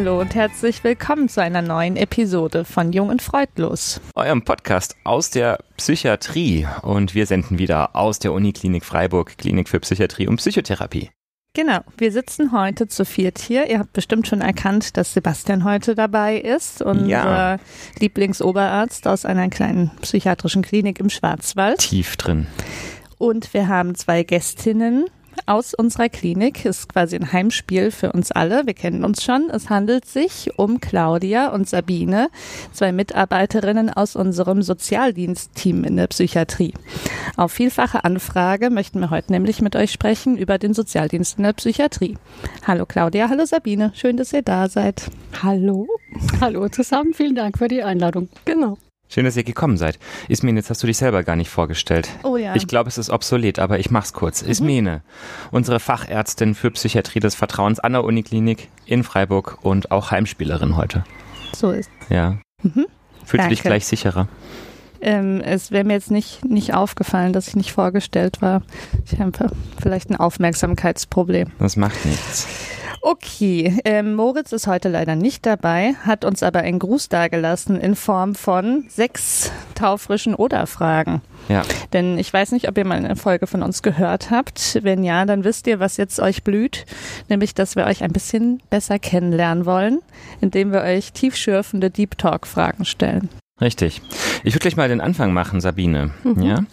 Hallo und herzlich willkommen zu einer neuen Episode von Jung und Freudlos. Eurem Podcast aus der Psychiatrie. Und wir senden wieder aus der Uniklinik Freiburg, Klinik für Psychiatrie und Psychotherapie. Genau, wir sitzen heute zu viert hier. Ihr habt bestimmt schon erkannt, dass Sebastian heute dabei ist, unser Ja. Lieblingsoberarzt aus einer kleinen psychiatrischen Klinik im Schwarzwald. Tief drin. Und wir haben zwei Gästinnen aus unserer Klinik. Ist quasi ein Heimspiel für uns alle. Wir kennen uns schon. Es handelt sich um Claudia und Sabine, zwei Mitarbeiterinnen aus unserem Sozialdienstteam in der Psychiatrie. Auf vielfache Anfrage möchten wir heute nämlich mit euch sprechen über den Sozialdienst in der Psychiatrie. Hallo Claudia, hallo Sabine. Schön, dass ihr da seid. Hallo. Hallo zusammen, vielen Dank für die Einladung. Genau. Schön, dass ihr gekommen seid. Ismene, jetzt hast du dich selber gar nicht vorgestellt. Oh ja. Ich glaube, es ist obsolet, aber ich mach's kurz. Ismene, unsere Fachärztin für Psychiatrie des Vertrauens an der Uniklinik in Freiburg und auch Heimspielerin heute. So ist Ja. Mhm. Fühlst du dich gleich sicherer? Ähm, es wäre mir jetzt nicht, nicht aufgefallen, dass ich nicht vorgestellt war. Ich habe vielleicht ein Aufmerksamkeitsproblem. Das macht nichts. Okay, ähm, Moritz ist heute leider nicht dabei, hat uns aber einen Gruß dargelassen in Form von sechs taufrischen Oder-Fragen. Ja. Denn ich weiß nicht, ob ihr mal eine Folge von uns gehört habt. Wenn ja, dann wisst ihr, was jetzt euch blüht. Nämlich, dass wir euch ein bisschen besser kennenlernen wollen, indem wir euch tiefschürfende Deep Talk-Fragen stellen. Richtig. Ich würde gleich mal den Anfang machen, Sabine. Mhm. Ja?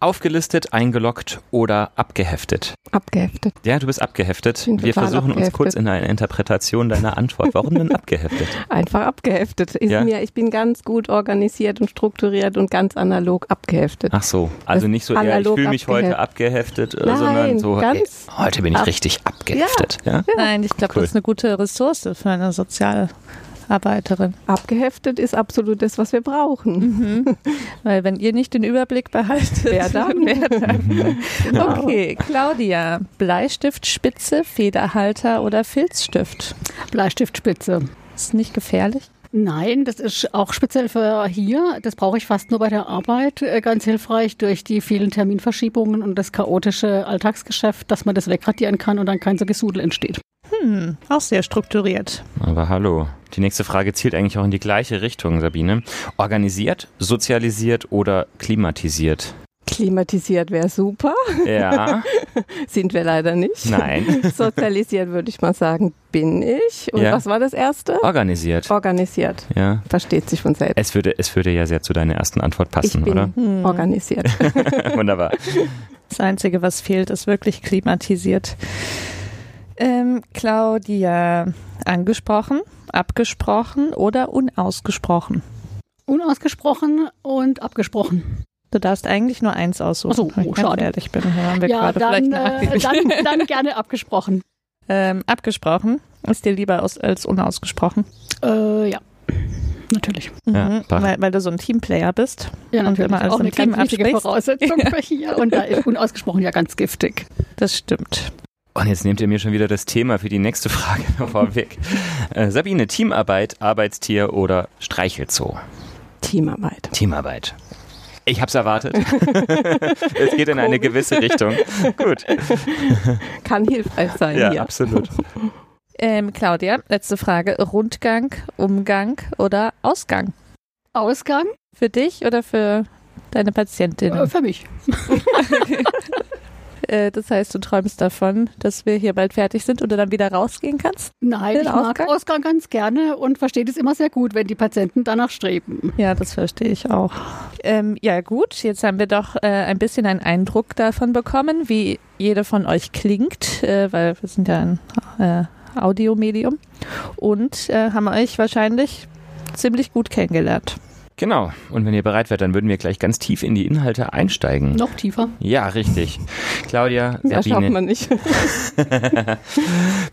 Aufgelistet, eingeloggt oder abgeheftet? Abgeheftet. Ja, du bist abgeheftet. Wir versuchen uns abgeheftet. kurz in einer Interpretation deiner Antwort. Warum denn abgeheftet? Einfach abgeheftet. Ist Ja. mir, ich bin ganz gut organisiert und strukturiert und ganz analog abgeheftet. Ach so, also Das nicht so eher, ich analog fühle mich heute abgeheftet, äh, sondern Nein, so, ey, ganz heute bin ich ab- richtig abgeheftet. Ja. Nein, ich glaube, Cool. das ist eine gute Ressource für eine Sozialarbeiterin. Abgeheftet ist absolut das, was wir brauchen. Weil wenn ihr nicht den Überblick behaltet, Wer dann? wer dann? Genau. Okay, Claudia, Bleistiftspitze, Federhalter oder Filzstift? Bleistiftspitze. Ist nicht gefährlich? Nein, das ist auch speziell für hier. Das brauche ich fast nur bei der Arbeit. Äh, Ganz hilfreich durch die vielen Terminverschiebungen und das chaotische Alltagsgeschäft, dass man das wegradieren kann und dann kein so Gesudel entsteht. Hm, auch sehr strukturiert. Aber hallo, die nächste Frage zielt eigentlich auch in die gleiche Richtung, Sabine. Organisiert, sozialisiert oder klimatisiert? Klimatisiert wäre super. Ja, Sind wir leider nicht. nein, Sozialisiert würde ich mal sagen, bin ich. Und Ja. was war das erste? organisiert. Organisiert. Ja. Versteht sich von selbst. Es würde, es würde ja sehr zu deiner ersten Antwort passen, ich bin oder? Hm. organisiert. Wunderbar. Das Einzige, was fehlt, ist wirklich klimatisiert. Ähm, Claudia, angesprochen, abgesprochen oder unausgesprochen? Unausgesprochen und abgesprochen. Du darfst eigentlich nur eins aussuchen, so, wenn ich oh, schade. ehrlich bin. Haben wir Ja, gerade dann, vielleicht äh, dann, dann gerne abgesprochen. ähm, abgesprochen ist dir lieber aus, als unausgesprochen. Äh, ja, natürlich. Ja, Mhm, passt. weil, weil du so ein Teamplayer bist. Ja, Und natürlich. immer alles auch im eine Team ganz wichtige absprichst. Voraussetzung für hier. Und da ist unausgesprochen ja ganz giftig. Das stimmt. Und jetzt nehmt ihr mir schon wieder das Thema für die nächste Frage vorweg. Äh, Sabine, Teamarbeit, Arbeitstier oder Streichelzoo? Teamarbeit. Teamarbeit. Ich hab's erwartet. es geht in eine gewisse Richtung. Gut. Kann hilfreich sein Ja, hier. absolut. Ähm, Claudia, letzte Frage. Rundgang, Umgang oder Ausgang? Ausgang Für dich oder für deine äh, Patientinnen? für mich. Äh, das heißt, du träumst davon, dass wir hier bald fertig sind und du dann wieder rausgehen kannst? Nein, ich mag Ausgang? Ausgang? ganz gerne und verstehe es immer sehr gut, wenn die Patienten danach streben. Ja, das verstehe ich auch. Ähm, ja gut, jetzt haben wir doch äh, ein bisschen einen Eindruck davon bekommen, wie jede von euch klingt, äh, weil wir sind ja ein äh, Audiomedium und äh, haben euch wahrscheinlich ziemlich gut kennengelernt. Genau. Und wenn ihr bereit wärt, dann würden wir gleich ganz tief in die Inhalte einsteigen. Noch tiefer. Ja, richtig. Claudia, Ja, schafft Sabine, man nicht.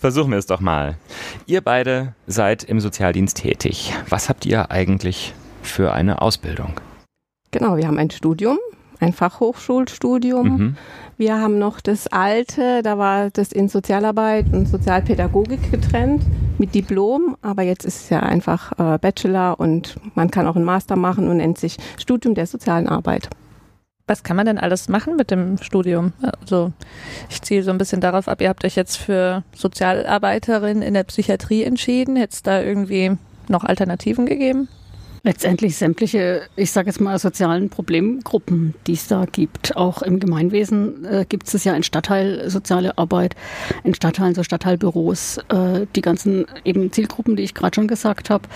versuchen wir es doch mal. Ihr beide seid im Sozialdienst tätig. Was habt ihr eigentlich für eine Ausbildung? Genau, wir haben ein Studium, ein Fachhochschulstudium. Mhm. Wir haben noch das alte, da war das in Sozialarbeit und Sozialpädagogik getrennt mit Diplom, aber jetzt ist es ja einfach äh, Bachelor und man kann auch einen Master machen und nennt sich Studium der sozialen Arbeit. Was kann man denn alles machen mit dem Studium? Also ich ziehe so ein bisschen darauf ab, ihr habt euch jetzt für Sozialarbeiterin in der Psychiatrie entschieden. Hätte es da irgendwie noch Alternativen gegeben? Letztendlich sämtliche, ich sage jetzt mal, sozialen Problemgruppen, die es da gibt. Auch im Gemeinwesen äh, gibt es ja in Stadtteil soziale Arbeit, in Stadtteilen so Stadtteilbüros, äh, die ganzen eben Zielgruppen, die ich gerade schon gesagt habe.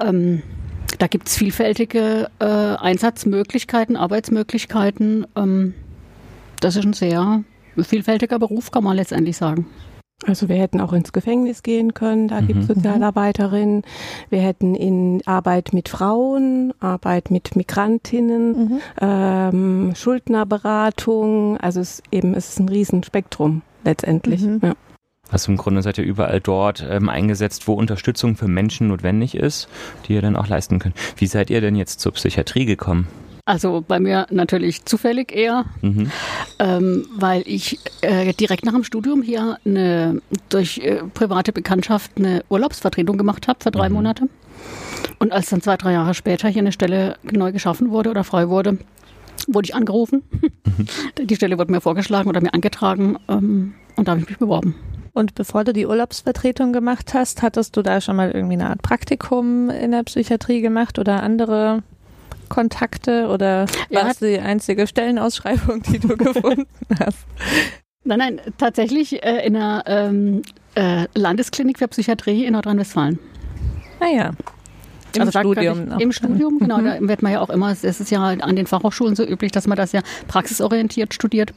Ähm, da gibt es vielfältige äh, Einsatzmöglichkeiten, Arbeitsmöglichkeiten. Ähm, das ist ein sehr vielfältiger Beruf, kann man letztendlich sagen. Also wir hätten auch ins Gefängnis gehen können, da mhm. gibt es Sozialarbeiterinnen. Wir hätten in Arbeit mit Frauen, Arbeit mit Migrantinnen, mhm. ähm, Schuldnerberatung. Also es eben es ist ein Riesenspektrum letztendlich. Mhm. Ja. Also im Grunde seid ihr überall dort ähm, eingesetzt, wo Unterstützung für Menschen notwendig ist, die ihr dann auch leisten könnt. Wie seid ihr denn jetzt zur Psychiatrie gekommen? Also bei mir natürlich zufällig eher, mhm. ähm, weil ich äh, direkt nach dem Studium hier eine, durch äh, private Bekanntschaft eine Urlaubsvertretung gemacht habe für drei mhm. Monate. Und als dann zwei, drei Jahre später hier eine Stelle neu geschaffen wurde oder frei wurde, wurde ich angerufen. Mhm. Die Stelle wurde mir vorgeschlagen oder mir angetragen ähm, und da habe ich mich beworben. Und bevor du die Urlaubsvertretung gemacht hast, hattest du da schon mal irgendwie eine Art Praktikum in der Psychiatrie gemacht oder andere Kontakte oder war es die einzige Stellenausschreibung, die du gefunden hast? Nein, nein, tatsächlich äh, in einer ähm, äh, Landesklinik für Psychiatrie in Nordrhein-Westfalen. Ah ja. Im also Studium. Ich, Im Studium, genau. Mhm. Da wird man ja auch immer, es ist ja an den Fachhochschulen so üblich, dass man das ja praxisorientiert studiert.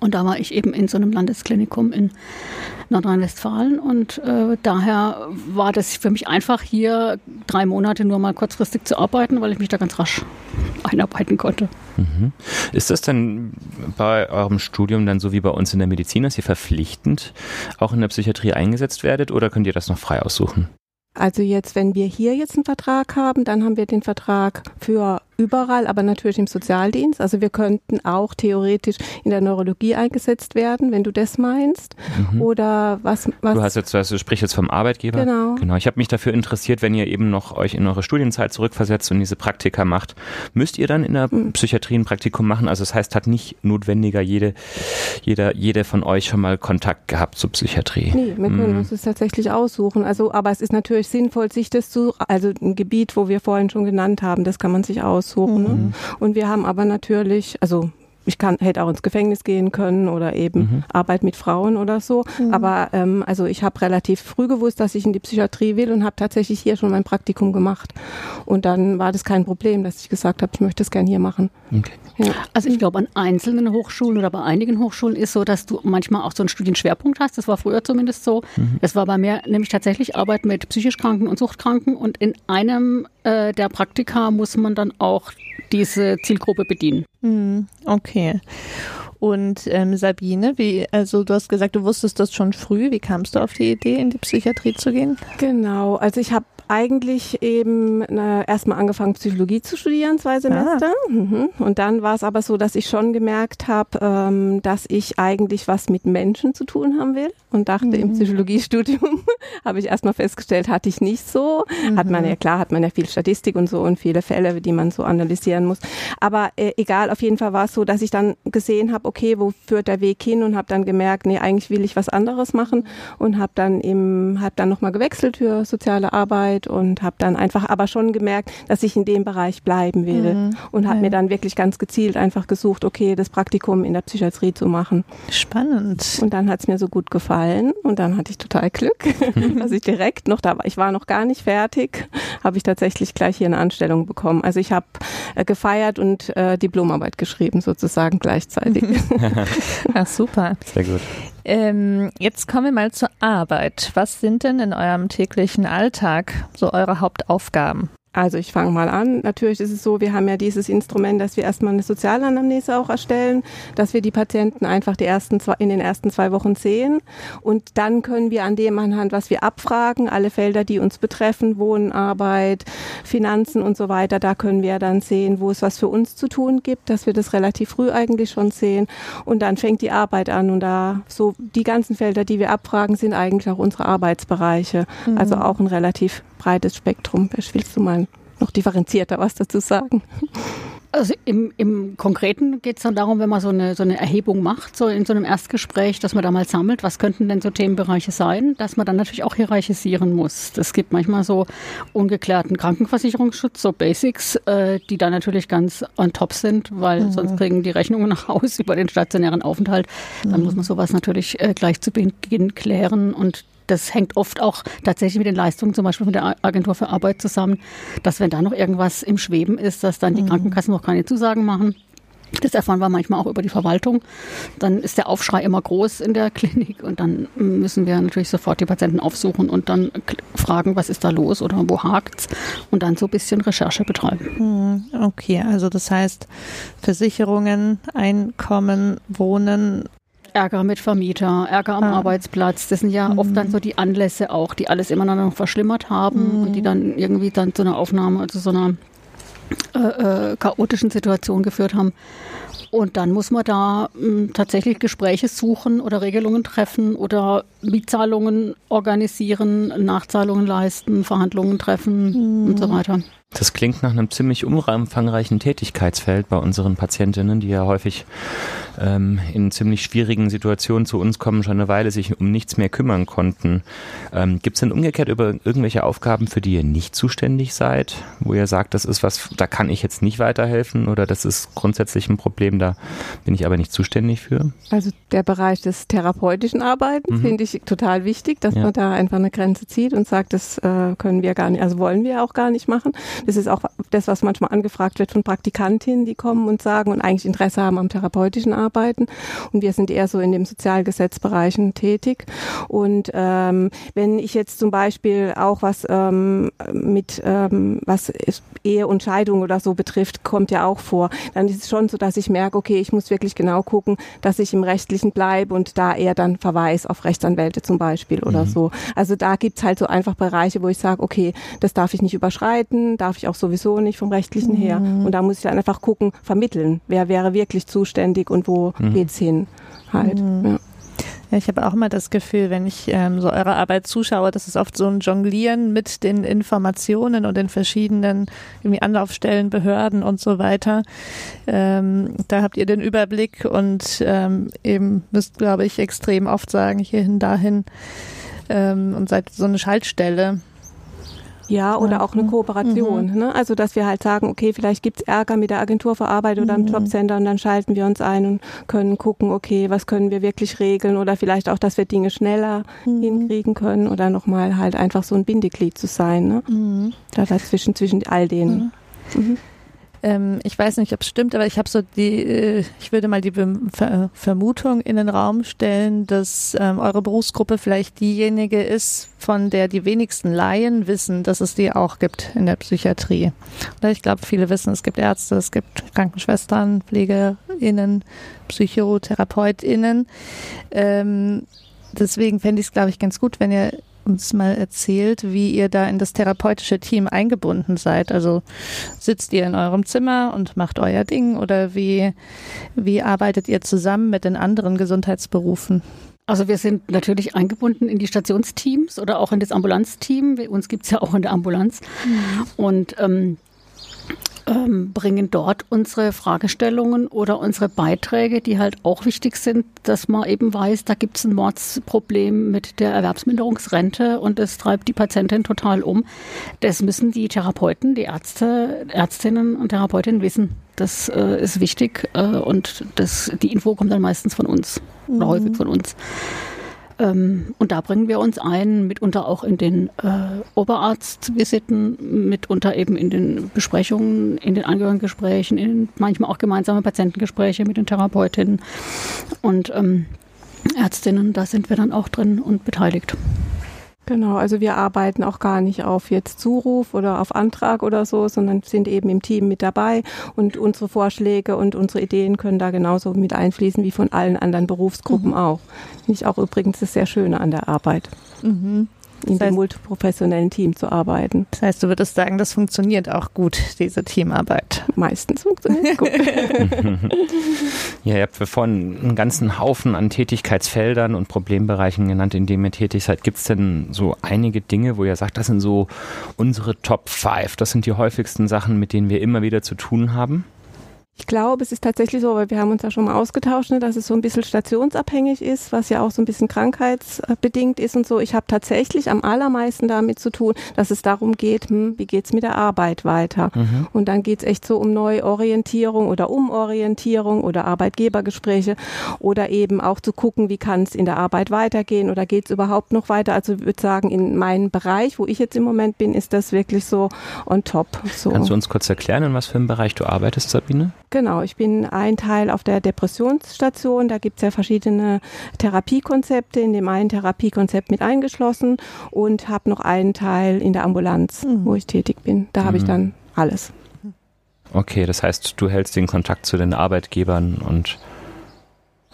Und da war ich eben in so einem Landesklinikum in Nordrhein-Westfalen und äh, daher war das für mich einfach, hier drei Monate nur mal kurzfristig zu arbeiten, weil ich mich da ganz rasch einarbeiten konnte. Mhm. Ist das denn bei eurem Studium dann so wie bei uns in der Medizin, dass ihr verpflichtend auch in der Psychiatrie eingesetzt werdet oder könnt ihr das noch frei aussuchen? Also jetzt, wenn wir hier jetzt einen Vertrag haben, dann haben wir den Vertrag für überall, aber natürlich im Sozialdienst. Also wir könnten auch theoretisch in der Neurologie eingesetzt werden, wenn du das meinst. Mhm. Oder was, was? Du hast jetzt, du sprichst jetzt vom Arbeitgeber. Genau. Genau. Ich habe mich dafür interessiert, wenn ihr eben noch euch in eure Studienzeit zurückversetzt und diese Praktika macht, müsst ihr dann in der mhm. Psychiatrie ein Praktikum machen? Also das heißt, hat nicht notwendiger jede, jeder, jede von euch schon mal Kontakt gehabt zur Psychiatrie? Nee, wir können mhm. uns das tatsächlich aussuchen. Also, aber es ist natürlich sinnvoll, sich das zu, also ein Gebiet, wo wir vorhin schon genannt haben, das kann man sich aussuchen aussuchen. Ne? Mhm. Ne? Und wir haben aber natürlich, also ich kann, hätte auch ins Gefängnis gehen können oder eben mhm. Arbeit mit Frauen oder so. Mhm. Aber ähm, also ich habe relativ früh gewusst, dass ich in die Psychiatrie will und habe tatsächlich hier schon mein Praktikum gemacht. Und dann war das kein Problem, dass ich gesagt habe, ich möchte es gerne hier machen. Okay. Ja. Also ich glaube, an einzelnen Hochschulen oder bei einigen Hochschulen ist so, dass du manchmal auch so einen Studienschwerpunkt hast. Das war früher zumindest so. Mhm. Das war bei mir nämlich tatsächlich Arbeit mit psychisch Kranken und Suchtkranken. Und in einem äh, der Praktika muss man dann auch diese Zielgruppe bedienen. Mhm. Okay. Und ähm, Sabine, wie, also du hast gesagt, du wusstest das schon früh. Wie kamst du auf die Idee, in die Psychiatrie zu gehen? Genau, also ich habe eigentlich eben äh, erstmal angefangen, Psychologie zu studieren, zwei Semester. Ah. Mhm. Und dann war es aber so, dass ich schon gemerkt habe, ähm, dass ich eigentlich was mit Menschen zu tun haben will. Und dachte, mhm. im Psychologiestudium habe ich erstmal festgestellt, hatte ich nicht so. Mhm. Hat man ja klar, hat man ja viel Statistik und so und viele Fälle, die man so analysieren muss. Aber äh, egal, auf jeden Fall war es so, dass ich dann gesehen habe, okay, wo führt der Weg hin und habe dann gemerkt, nee, eigentlich will ich was anderes machen und habe dann eben, habe dann nochmal gewechselt für soziale Arbeit Arbeit und habe dann einfach aber schon gemerkt, dass ich in dem Bereich bleiben will mhm. und habe ja. mir dann wirklich ganz gezielt einfach gesucht, okay, das Praktikum in der Psychiatrie zu machen. Spannend. Und dann hat es mir so gut gefallen und dann hatte ich total Glück, dass ich direkt noch da war. Ich war noch gar nicht fertig, habe ich tatsächlich gleich hier eine Anstellung bekommen. Also ich habe äh, gefeiert und äh, Diplomarbeit geschrieben sozusagen gleichzeitig. Ach super. Sehr gut. Ähm, jetzt kommen wir mal zur Arbeit. Was sind denn in eurem täglichen Alltag so eure Hauptaufgaben? Also ich fange mal an. Natürlich ist es so, wir haben ja dieses Instrument, dass wir erstmal eine Sozialanamnese auch erstellen, dass wir die Patienten einfach die ersten zwei, in den ersten zwei Wochen sehen. Und dann können wir an dem anhand, was wir abfragen, alle Felder, die uns betreffen, Wohnen, Arbeit, Finanzen und so weiter, da können wir dann sehen, wo es was für uns zu tun gibt, dass wir das relativ früh eigentlich schon sehen. Und dann fängt die Arbeit an. Und da so die ganzen Felder, die wir abfragen, sind eigentlich auch unsere Arbeitsbereiche. Mhm. Also auch ein relativ breites Spektrum. Willst du mal noch differenzierter was dazu sagen? Also im, im Konkreten geht es dann darum, wenn man so eine, so eine Erhebung macht, so in so einem Erstgespräch, dass man da mal sammelt, was könnten denn so Themenbereiche sein, dass man dann natürlich auch hierarchisieren muss. Es gibt manchmal so ungeklärten Krankenversicherungsschutz, so Basics, äh, die da natürlich ganz on top sind, weil mhm. sonst kriegen die Rechnungen nach Hause über den stationären Aufenthalt. Dann mhm. muss man sowas natürlich äh, gleich zu Beginn klären und das hängt oft auch tatsächlich mit den Leistungen zum Beispiel von der Agentur für Arbeit zusammen, dass wenn da noch irgendwas im Schweben ist, dass dann die mhm. Krankenkassen noch keine Zusagen machen. Das erfahren wir manchmal auch über die Verwaltung. Dann ist der Aufschrei immer groß in der Klinik und dann müssen wir natürlich sofort die Patienten aufsuchen und dann fragen, was ist da los oder wo hakt's und dann so ein bisschen Recherche betreiben. Mhm. Okay, also das heißt Versicherungen, Einkommen, Wohnen, Ärger mit Vermieter, Ärger am ah. Arbeitsplatz. Das sind ja mhm. oft dann so die Anlässe auch, die alles immer noch verschlimmert haben mhm. und die dann irgendwie dann zu einer Aufnahme, also so einer äh, äh, chaotischen Situation geführt haben. Und dann muss man da mh, hm, tatsächlich Gespräche suchen oder Regelungen treffen oder Mietzahlungen organisieren, Nachzahlungen leisten, Verhandlungen treffen mhm. und so weiter. Das klingt nach einem ziemlich umfangreichen Tätigkeitsfeld bei unseren Patientinnen, die ja häufig ähm, in ziemlich schwierigen Situationen zu uns kommen, schon eine Weile sich um nichts mehr kümmern konnten. Ähm, Gibt es denn umgekehrt über irgendwelche Aufgaben, für die ihr nicht zuständig seid, wo ihr sagt, das ist was, da kann ich jetzt nicht weiterhelfen oder das ist grundsätzlich ein Problem, da bin ich aber nicht zuständig für? Also der Bereich des therapeutischen Arbeitens mhm. finde ich total wichtig, dass ja. man da einfach eine Grenze zieht und sagt, das äh, können wir gar nicht, also wollen wir auch gar nicht machen. Das ist auch das, was manchmal angefragt wird von Praktikantinnen, die kommen und sagen und eigentlich Interesse haben am therapeutischen Arbeiten. Und wir sind eher so in den Sozialgesetzbereichen tätig. Und ähm, wenn ich jetzt zum Beispiel auch was ähm, mit ähm, was Ehe und Scheidung oder so betrifft, kommt ja auch vor, dann ist es schon so, dass ich merke, okay, ich muss wirklich genau gucken, dass ich im Rechtlichen bleibe und da eher dann Verweis auf Rechtsanwälte zum Beispiel oder mhm. so. Also da gibt's halt so einfach Bereiche, wo ich sage, okay, das darf ich nicht überschreiten, darf ich auch sowieso nicht vom Rechtlichen her. Mhm. Und da muss ich dann einfach gucken, vermitteln, wer wäre wirklich zuständig und wo mhm. geht's hin halt. Mhm. Ja. Ja, ich habe auch immer das Gefühl, wenn ich ähm, so eurer Arbeit zuschaue, dass es oft so ein Jonglieren mit den Informationen und den verschiedenen irgendwie Anlaufstellen, Behörden und so weiter. Ähm, da habt ihr den Überblick und ähm, eben müsst, glaube ich, extrem oft sagen, hierhin, dahin ähm, und seid so eine Schaltstelle. Ja, oder auch eine Kooperation. Mhm. Ne? Also, dass wir halt sagen, okay, vielleicht gibt's Ärger mit der Agentur für Arbeit oder mhm. im Jobcenter und dann schalten wir uns ein und können gucken, okay, was können wir wirklich regeln oder vielleicht auch, dass wir Dinge schneller mhm. hinkriegen können oder nochmal halt einfach so ein Bindeglied zu sein. Ne? Mhm. Da dazwischen, zwischen all denen. Ähm, ich weiß nicht, ob es stimmt, aber ich habe so die, äh, ich würde mal die Ver Vermutung in den Raum stellen, dass ähm, eure Berufsgruppe vielleicht diejenige ist, von der die wenigsten Laien wissen, dass es die auch gibt in der Psychiatrie. Oder ich glaube, viele wissen, es gibt Ärzte, es gibt Krankenschwestern, PflegerInnen, PsychotherapeutInnen. Ähm, deswegen fände ich es, glaube ich, ganz gut, wenn ihr uns mal erzählt, wie ihr da in das therapeutische Team eingebunden seid. Also sitzt ihr in eurem Zimmer und macht euer Ding oder wie, wie arbeitet ihr zusammen mit den anderen Gesundheitsberufen? Also wir sind natürlich eingebunden in die Stationsteams oder auch in das Ambulanzteam. Uns gibt es ja auch in der Ambulanz. Mhm. Und ähm, ähm, bringen dort unsere Fragestellungen oder unsere Beiträge, die halt auch wichtig sind, dass man eben weiß, da gibt es ein Mordsproblem mit der Erwerbsminderungsrente und es treibt die Patientin total um. Das müssen die Therapeuten, die Ärzte, Ärztinnen und Therapeutinnen wissen. Das äh, ist wichtig äh, und das, die Info kommt dann meistens von uns mhm. oder häufig von uns. Ähm, und da bringen wir uns ein, mitunter auch in den äh, Oberarztvisiten, mitunter eben in den Besprechungen, in den Angehörigengesprächen, in manchmal auch gemeinsame Patientengespräche mit den Therapeutinnen und ähm, Ärztinnen. Da sind wir dann auch drin und beteiligt. Genau, also wir arbeiten auch gar nicht auf jetzt Zuruf oder auf Antrag oder so, sondern sind eben im Team mit dabei und unsere Vorschläge und unsere Ideen können da genauso mit einfließen wie von allen anderen Berufsgruppen mhm. auch. Nicht auch übrigens das sehr Schöne an der Arbeit. Mhm in das heißt, dem multiprofessionellen Team zu arbeiten. Das heißt, du würdest sagen, das funktioniert auch gut, diese Teamarbeit. Meistens funktioniert es gut. ja, ihr habt vorhin einen ganzen Haufen an Tätigkeitsfeldern und Problembereichen genannt, in denen ihr tätig seid. Gibt es denn so einige Dinge, wo ihr sagt, das sind so unsere Top 5, das sind die häufigsten Sachen, mit denen wir immer wieder zu tun haben? Ich glaube, es ist tatsächlich so, weil wir haben uns ja schon mal ausgetauscht, ne, dass es so ein bisschen stationsabhängig ist, was ja auch so ein bisschen krankheitsbedingt ist und so. Ich habe tatsächlich am allermeisten damit zu tun, dass es darum geht, hm, wie geht's mit der Arbeit weiter? Mhm. Und dann geht's echt so um Neuorientierung oder Umorientierung oder Arbeitgebergespräche oder eben auch zu gucken, wie kann es in der Arbeit weitergehen oder geht's überhaupt noch weiter? Also ich würde sagen, in meinem Bereich, wo ich jetzt im Moment bin, ist das wirklich so on top. So. Kannst du uns kurz erklären, in was für einem Bereich du arbeitest, Sabine? Genau, ich bin ein Teil auf der Depressionsstation. Da gibt es ja verschiedene Therapiekonzepte, in dem einen Therapiekonzept mit eingeschlossen und habe noch einen Teil in der Ambulanz, mhm. wo ich tätig bin. Da mhm. habe ich dann alles. Okay, das heißt, du hältst den Kontakt zu den Arbeitgebern und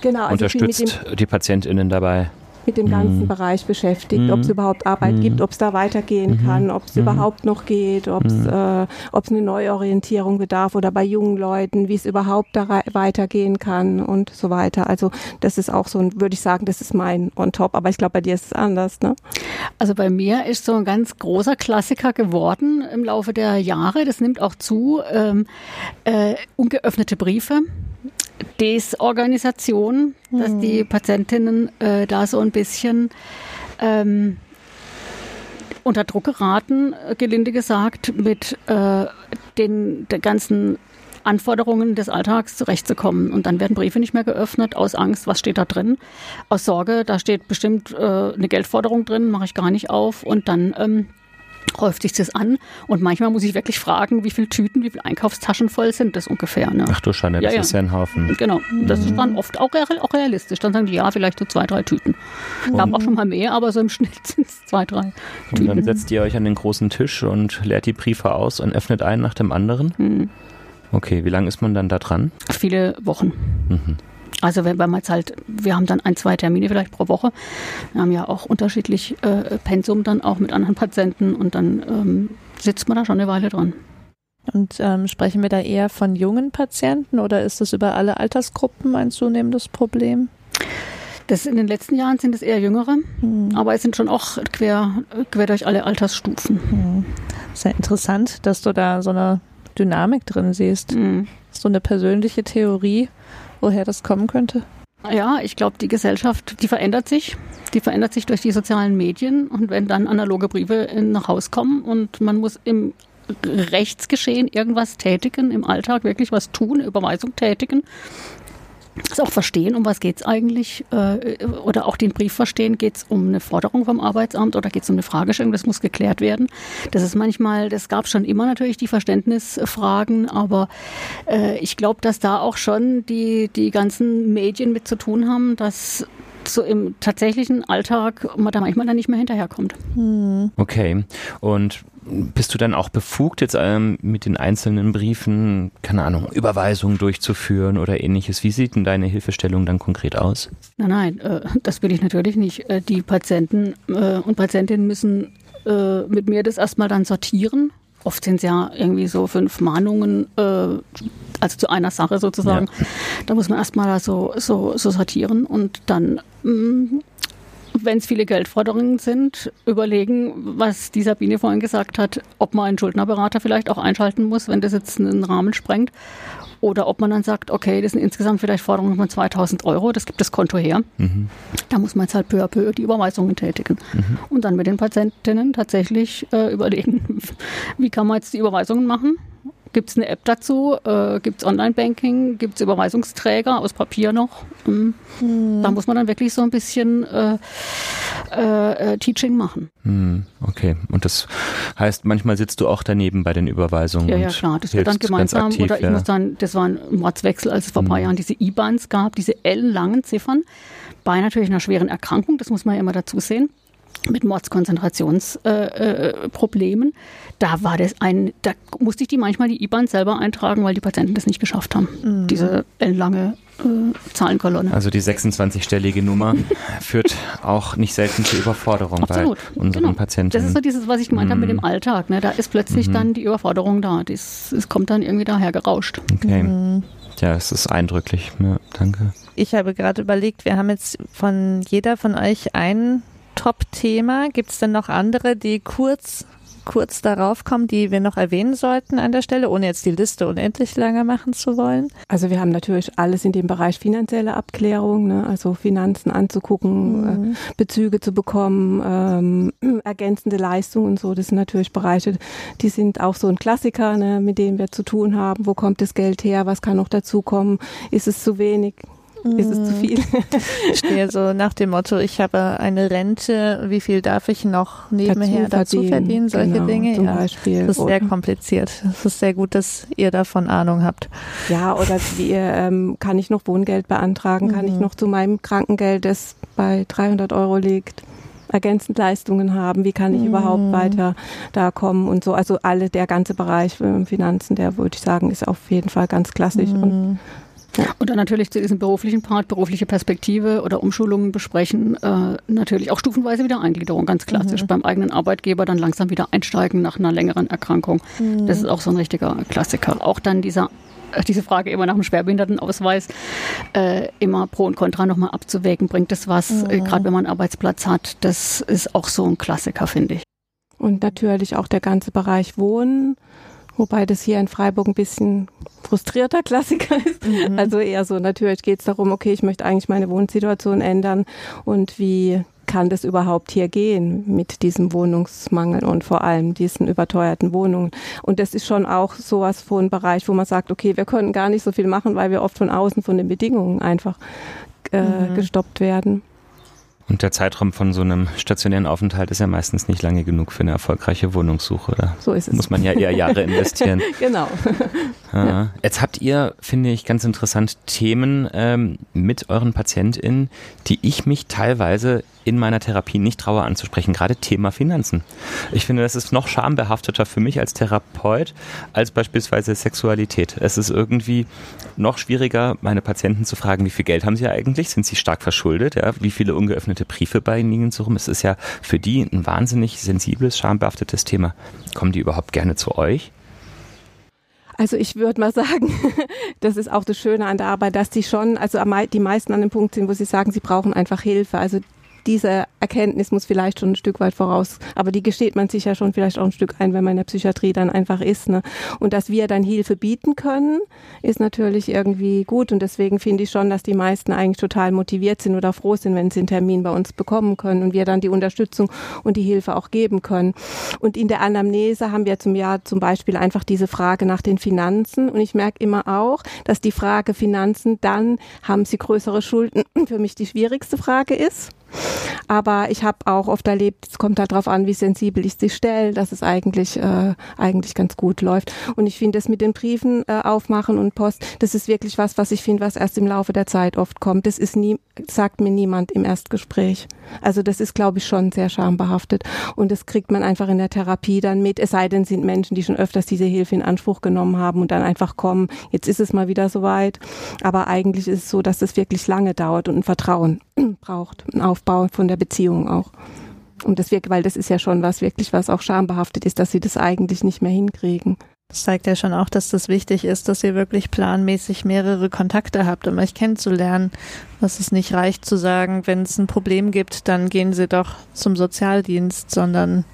genau, also unterstützt die PatientInnen dabei mit dem ganzen mhm. Bereich beschäftigt, mhm. ob es überhaupt Arbeit mhm. gibt, ob es da weitergehen mhm. kann, ob es mhm. überhaupt noch geht, ob es mhm. äh, eine Neuorientierung bedarf oder bei jungen Leuten, wie es überhaupt da weitergehen kann und so weiter. Also das ist auch so, würde ich sagen, das ist mein on top. Aber ich glaube, bei dir ist es anders, ne? Also bei mir ist so ein ganz großer Klassiker geworden im Laufe der Jahre. Das nimmt auch zu. Ähm, äh, ungeöffnete Briefe. Desorganisation, mhm. dass die Patientinnen äh, da so ein bisschen ähm, unter Druck geraten, gelinde gesagt, mit äh, den, den ganzen Anforderungen des Alltags zurechtzukommen. Und dann werden Briefe nicht mehr geöffnet aus Angst, was steht da drin? Aus Sorge, da steht bestimmt äh, eine Geldforderung drin, mache ich gar nicht auf. Und dann ähm, häuft sich das an und manchmal muss ich wirklich fragen, wie viele Tüten, wie viele Einkaufstaschen voll sind das ungefähr. Ne? Ach du Schande, das ja, ist ja ein Haufen. Genau, das mhm. ist dann oft auch, auch, realistisch. Dann sagen die, ja, vielleicht so zwei, drei Tüten. Ich habe auch schon mal mehr, aber so im Schnitt sind es zwei, drei Tüten. Und dann setzt ihr euch an den großen Tisch und leert die Briefe aus und öffnet einen nach dem anderen? Mhm. Okay, wie lange ist man dann da dran? Viele Wochen. Mhm. Also wenn man jetzt halt, wir haben dann ein, zwei Termine vielleicht pro Woche. Wir haben ja auch unterschiedlich äh, Pensum dann auch mit anderen Patienten und dann ähm, sitzt man da schon eine Weile dran. Und ähm, sprechen wir da eher von jungen Patienten oder ist das über alle Altersgruppen ein zunehmendes Problem? Das in den letzten Jahren sind es eher jüngere, hm. aber es sind schon auch quer, quer durch alle Altersstufen. Hm. Sehr interessant, dass du da so eine Dynamik drin siehst. Hm. So eine persönliche Theorie, woher das kommen könnte? Ja, ich glaube, die Gesellschaft, die verändert sich. Die verändert sich durch die sozialen Medien. Und wenn dann analoge Briefe nach Haus kommen und man muss im Rechtsgeschehen irgendwas tätigen, im Alltag wirklich was tun, Überweisung tätigen, das auch verstehen, um was geht es eigentlich, äh, oder auch den Brief verstehen, geht es um eine Forderung vom Arbeitsamt oder geht es um eine Fragestellung, das muss geklärt werden. Das ist manchmal, das gab schon immer natürlich die Verständnisfragen, aber äh, ich glaube, dass da auch schon die, die ganzen Medien mit zu tun haben, dass so im tatsächlichen Alltag man da manchmal dann nicht mehr hinterherkommt. Hm. Okay. Und bist du dann auch befugt, jetzt ähm, mit den einzelnen Briefen, keine Ahnung, Überweisungen durchzuführen oder ähnliches? Wie sieht denn deine Hilfestellung dann konkret aus? Nein, nein, äh, das will ich natürlich nicht. Äh, die Patienten äh, und Patientinnen müssen äh, mit mir das erstmal dann sortieren. Oft sind es ja irgendwie so fünf Mahnungen, äh, also zu einer Sache sozusagen. Ja. Da muss man erstmal so, so, so sortieren und dann mh, mm, wenn es viele Geldforderungen sind, überlegen, was die Sabine vorhin gesagt hat, ob man einen Schuldnerberater vielleicht auch einschalten muss, wenn das jetzt einen Rahmen sprengt. Oder ob man dann sagt, okay, das sind insgesamt vielleicht Forderungen von 2000 Euro, das gibt das Konto her. Mhm. Da muss man jetzt halt peu à peu die Überweisungen tätigen. Mhm. Und dann mit den Patientinnen tatsächlich äh, überlegen, wie kann man jetzt die Überweisungen machen Gibt es eine App dazu? Äh, Gibt es Online-Banking? Gibt es Überweisungsträger aus Papier noch? Mhm. Mhm. Da muss man dann wirklich so ein bisschen äh, äh, äh, Teaching machen. Mhm. Okay, und das heißt, manchmal sitzt du auch daneben bei den Überweisungen. Ja, ja, klar. Das wird dann gemeinsam. Aktiv, oder ich ja. muss dann, das war ein Mordswechsel, als es vor ein paar hm. Jahren diese IBANs gab, diese ellenlangen Ziffern. Bei natürlich einer schweren Erkrankung, das muss man ja immer dazu sehen mit Mordskonzentrationsproblemen. Äh, äh, da war das ein, da musste ich die manchmal die IBAN selber eintragen, weil die Patienten das nicht geschafft haben. Mhm. Diese lange äh, Zahlenkolonne. Also die 26-stellige Nummer führt auch nicht selten zu Überforderung Absolut. bei unseren genau. Patienten. Das ist so dieses, was ich gemeint mhm. habe mit dem mhm. Alltag. Ne? Da ist plötzlich mhm. dann die Überforderung da. es kommt dann irgendwie daher gerauscht. Okay. Mhm. Ja, es ist eindrücklich. Ja, danke. Ich habe gerade überlegt, wir haben jetzt von jeder von euch ein Top-Thema. Gibt es denn noch andere, die kurz kurz darauf kommen, die wir noch erwähnen sollten an der Stelle, ohne jetzt die Liste unendlich lange machen zu wollen? Also wir haben natürlich alles in dem Bereich finanzielle Abklärung, ne? also Finanzen anzugucken, mhm. äh, Bezüge zu bekommen, ähm, ergänzende Leistungen und so. Das sind natürlich Bereiche, die sind auch so ein Klassiker, ne? mit denen wir zu tun haben. Wo kommt das Geld her? Was kann noch dazukommen? Ist es zu wenig? Ist es zu mhm. viel. Ich stehe so nach dem Motto, ich habe eine Rente, wie viel darf ich noch nebenher dazu, dazu verdienen, solche genau, Dinge. Zum ja, Beispiel. Das ist sehr kompliziert. Es ist sehr gut, dass ihr davon Ahnung habt. Ja, oder wie ähm, kann ich noch Wohngeld beantragen? Mhm. Kann ich mhm. noch zu meinem Krankengeld, das bei 300 Euro liegt, ergänzend Leistungen haben, wie kann ich mhm. überhaupt weiter da kommen und so. Also alle, der ganze Bereich äh, Finanzen, der würde ich sagen, ist auf jeden Fall ganz klassisch mhm. und und dann natürlich zu diesem beruflichen Part, berufliche Perspektive oder Umschulungen besprechen, äh, natürlich auch stufenweise Wiedereingliederung, ganz klassisch. Mhm. Beim eigenen Arbeitgeber dann langsam wieder einsteigen nach einer längeren Erkrankung. Mhm. Das ist auch so ein richtiger Klassiker. Auch dann dieser äh, diese Frage immer nach dem Schwerbehindertenausweis äh, immer Pro und Contra nochmal abzuwägen, bringt es was, äh, mhm. äh, gerade wenn man einen Arbeitsplatz hat. Das ist auch so ein Klassiker, finde ich. Und natürlich auch der ganze Bereich Wohnen Wobei das hier in Freiburg ein bisschen frustrierter Klassiker ist. Mhm. Also eher so, natürlich geht es darum, okay, ich möchte eigentlich meine Wohnsituation ändern und wie kann das überhaupt hier gehen mit diesem Wohnungsmangel und vor allem diesen überteuerten Wohnungen. Und das ist schon auch sowas von ein Bereich, wo man sagt, okay, wir können gar nicht so viel machen, weil wir oft von außen von den Bedingungen einfach äh, mhm. gestoppt werden. Und der Zeitraum von so einem stationären Aufenthalt ist ja meistens nicht lange genug für eine erfolgreiche Wohnungssuche. Da so ist es. muss man ja eher Jahre investieren. genau. Ja. Jetzt habt ihr, finde ich, ganz interessant Themen ähm, mit euren PatientInnen, die ich mich teilweise in meiner Therapie nicht traue anzusprechen, gerade Thema Finanzen. Ich finde, das ist noch schambehafteter für mich als Therapeut als beispielsweise Sexualität. Es ist irgendwie noch schwieriger, meine Patienten zu fragen, wie viel Geld haben sie eigentlich? Sind sie stark verschuldet? Ja? Wie viele ungeöffnete Briefe bei ihnen liegen so rum? Es ist ja für die ein wahnsinnig sensibles, schambehaftetes Thema. Kommen die überhaupt gerne zu euch? Also ich würde mal sagen, das ist auch das Schöne an der Arbeit, dass die schon, also die meisten an dem Punkt sind, wo sie sagen, sie brauchen einfach Hilfe. Also diese Erkenntnis muss vielleicht schon ein Stück weit voraus, aber die gesteht man sich ja schon vielleicht auch ein Stück ein, wenn man in der Psychiatrie dann einfach ist. Ne? Und dass wir dann Hilfe bieten können, ist natürlich irgendwie gut und deswegen finde ich schon, dass die meisten eigentlich total motiviert sind oder froh sind, wenn sie einen Termin bei uns bekommen können und wir dann die Unterstützung und die Hilfe auch geben können. Und in der Anamnese haben wir zum Jahr zum Beispiel einfach diese Frage nach den Finanzen und ich merke immer auch, dass die Frage Finanzen dann haben sie größere Schulden für mich die schwierigste Frage ist. Aber ich habe auch oft erlebt, es kommt darauf an, wie sensibel ich sie stelle, dass es eigentlich, äh, eigentlich ganz gut läuft. Und ich finde das mit den Briefen äh, aufmachen und Post, das ist wirklich was, was ich finde, was erst im Laufe der Zeit oft kommt. Das ist nie, sagt mir niemand im Erstgespräch. Also das ist, glaube ich, schon sehr schambehaftet. Und das kriegt man einfach in der Therapie dann mit, es sei denn, sind Menschen, die schon öfters diese Hilfe in Anspruch genommen haben und dann einfach kommen, jetzt ist es mal wieder soweit. Aber eigentlich ist es so, dass es wirklich lange dauert und ein Vertrauen braucht, ein Aufbau von der Beziehung auch. Und das wirkt, weil das ist ja schon was wirklich, was auch schambehaftet ist, dass sie das eigentlich nicht mehr hinkriegen. Das zeigt ja schon auch, dass das wichtig ist, dass ihr wirklich planmäßig mehrere Kontakte habt, um euch kennenzulernen. Dass es nicht reicht zu sagen, wenn es ein Problem gibt, dann gehen Sie doch zum Sozialdienst, sondern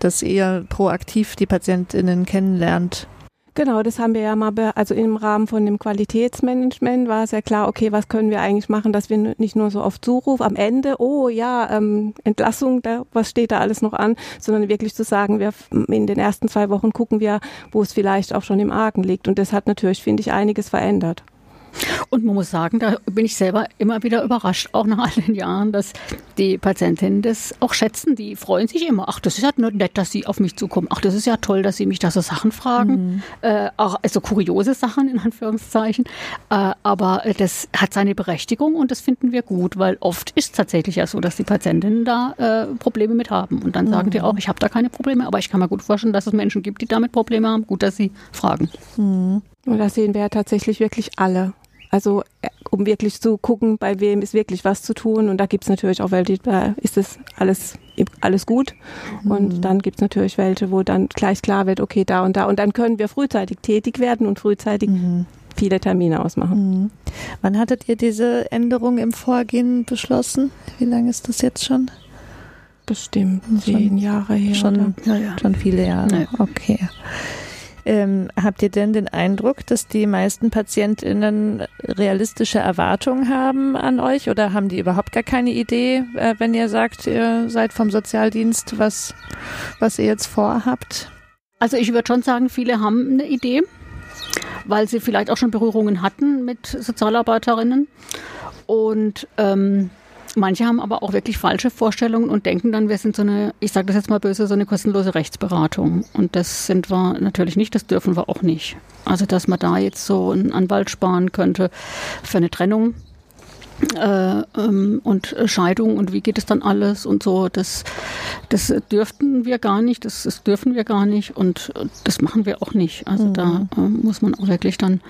dass ihr proaktiv die PatientInnen kennenlernt. Genau, das haben wir ja mal, also im Rahmen von dem Qualitätsmanagement war es ja klar, okay, was können wir eigentlich machen, dass wir nicht nur so auf Zuruf am Ende, oh ja, ähm, Entlassung, da, was steht da alles noch an, sondern wirklich zu sagen, wir in den ersten zwei Wochen gucken wir, wo es vielleicht auch schon im Argen liegt. Und das hat natürlich, finde ich, einiges verändert. Und man muss sagen, da bin ich selber immer wieder überrascht, auch nach all den Jahren, dass die Patientinnen das auch schätzen. Die freuen sich immer. Ach, das ist ja nett, dass sie auf mich zukommen. Ach, das ist ja toll, dass sie mich da so Sachen fragen. Mhm. Äh, auch also kuriose Sachen in Anführungszeichen. Äh, aber das hat seine Berechtigung und das finden wir gut, weil oft ist es tatsächlich ja so, dass die Patientinnen da äh, Probleme mit haben. Und dann mhm. sagen die mhm. auch, ich habe da keine Probleme, aber ich kann mir gut vorstellen, dass es Menschen gibt, die damit Probleme haben. Gut, dass sie fragen. Mhm. Und da sehen wir ja tatsächlich wirklich alle. Also äh, um wirklich zu gucken, bei wem ist wirklich was zu tun. Und da gibt es natürlich auch welche, da ist es alles, alles gut. Mhm. Und dann gibt es natürlich welche, wo dann gleich klar wird, okay, da und da. Und dann können wir frühzeitig tätig werden und frühzeitig mhm. viele Termine ausmachen. Mhm. Wann hattet ihr diese Änderung im Vorgehen beschlossen? Wie lange ist das jetzt schon? bestimmt zehn Jahre her. Schon, Ja, ja. schon viele Jahre. Ja. Okay. Ähm, habt ihr denn den Eindruck, dass die meisten PatientInnen realistische Erwartungen haben an euch oder haben die überhaupt gar keine Idee, äh, wenn ihr sagt, ihr seid vom Sozialdienst, was, was ihr jetzt vorhabt? Also ich würde schon sagen, viele haben eine Idee, weil sie vielleicht auch schon Berührungen hatten mit Sozialarbeiterinnen. Und ähm, manche haben aber auch wirklich falsche Vorstellungen und denken dann, wir sind so eine, ich sage das jetzt mal böse, so eine kostenlose Rechtsberatung. Und das sind wir natürlich nicht, das dürfen wir auch nicht. Also dass man da jetzt so einen Anwalt sparen könnte für eine Trennung. Äh, ähm, und Scheidung und wie geht es dann alles und so, das, das dürften wir gar nicht, das, das dürfen wir gar nicht und äh, das machen wir auch nicht. Also da äh, muss man auch wirklich dann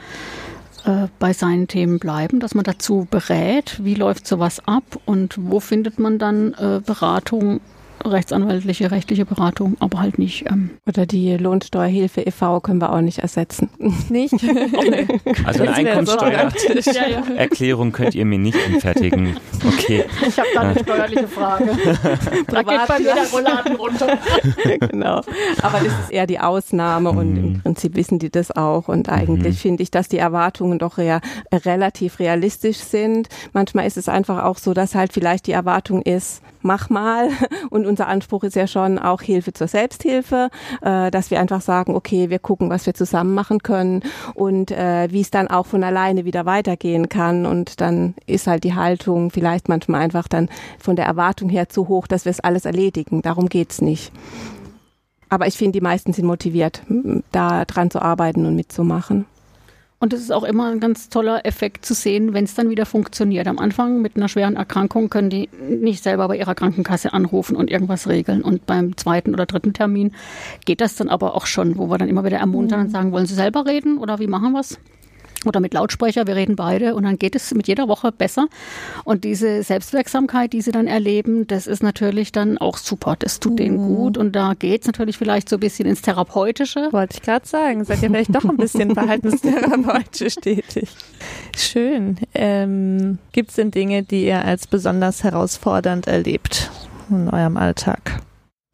äh, bei seinen Themen bleiben, dass man dazu berät, wie läuft sowas ab und wo findet man dann äh, Beratung, rechtsanwaltliche, rechtliche Beratung, aber halt nicht. Ähm, Oder die Lohnsteuerhilfe e.V. können wir auch nicht ersetzen. Nicht? Also eine Einkommensteuererklärung könnt ihr mir nicht anfertigen. Okay. ich habe da eine steuerliche Frage. da geht bei mir der Rollladen runter. genau. Aber das ist eher die Ausnahme und im Prinzip wissen die das auch. Und eigentlich finde ich, dass die Erwartungen doch eher relativ realistisch sind. Manchmal ist es einfach auch so, dass halt vielleicht die Erwartung ist, mach mal. Und unser Anspruch ist ja schon auch Hilfe zur Selbsthilfe, äh, dass wir einfach sagen, okay, wir gucken, was wir zusammen machen können und äh, wie es dann auch von alleine wieder weitergehen kann. Und dann ist halt die Haltung vielleicht manchmal einfach dann von der Erwartung her zu hoch, dass wir es alles erledigen. Darum geht's nicht. Aber ich finde, die meisten sind motiviert, da dran zu arbeiten und mitzumachen. Und es ist auch immer ein ganz toller Effekt zu sehen, wenn es dann wieder funktioniert. Am Anfang mit einer schweren Erkrankung können die nicht selber bei ihrer Krankenkasse anrufen und irgendwas regeln. Und beim zweiten oder dritten Termin geht das dann aber auch schon, wo wir dann immer wieder ermuntern und sagen, wollen Sie selber reden oder wie machen wir es? Oder mit Lautsprecher, wir reden beide und dann geht es mit jeder Woche besser. Und diese Selbstwirksamkeit, die sie dann erleben, das ist natürlich dann auch super. Das tut denen gut und da geht es natürlich vielleicht so ein bisschen ins Therapeutische. Wollte ich gerade sagen. Seid ihr vielleicht doch ein bisschen verhaltenstherapeutisch tätig? Schön. Ähm, Gibt es denn Dinge, die ihr als besonders herausfordernd erlebt in eurem Alltag?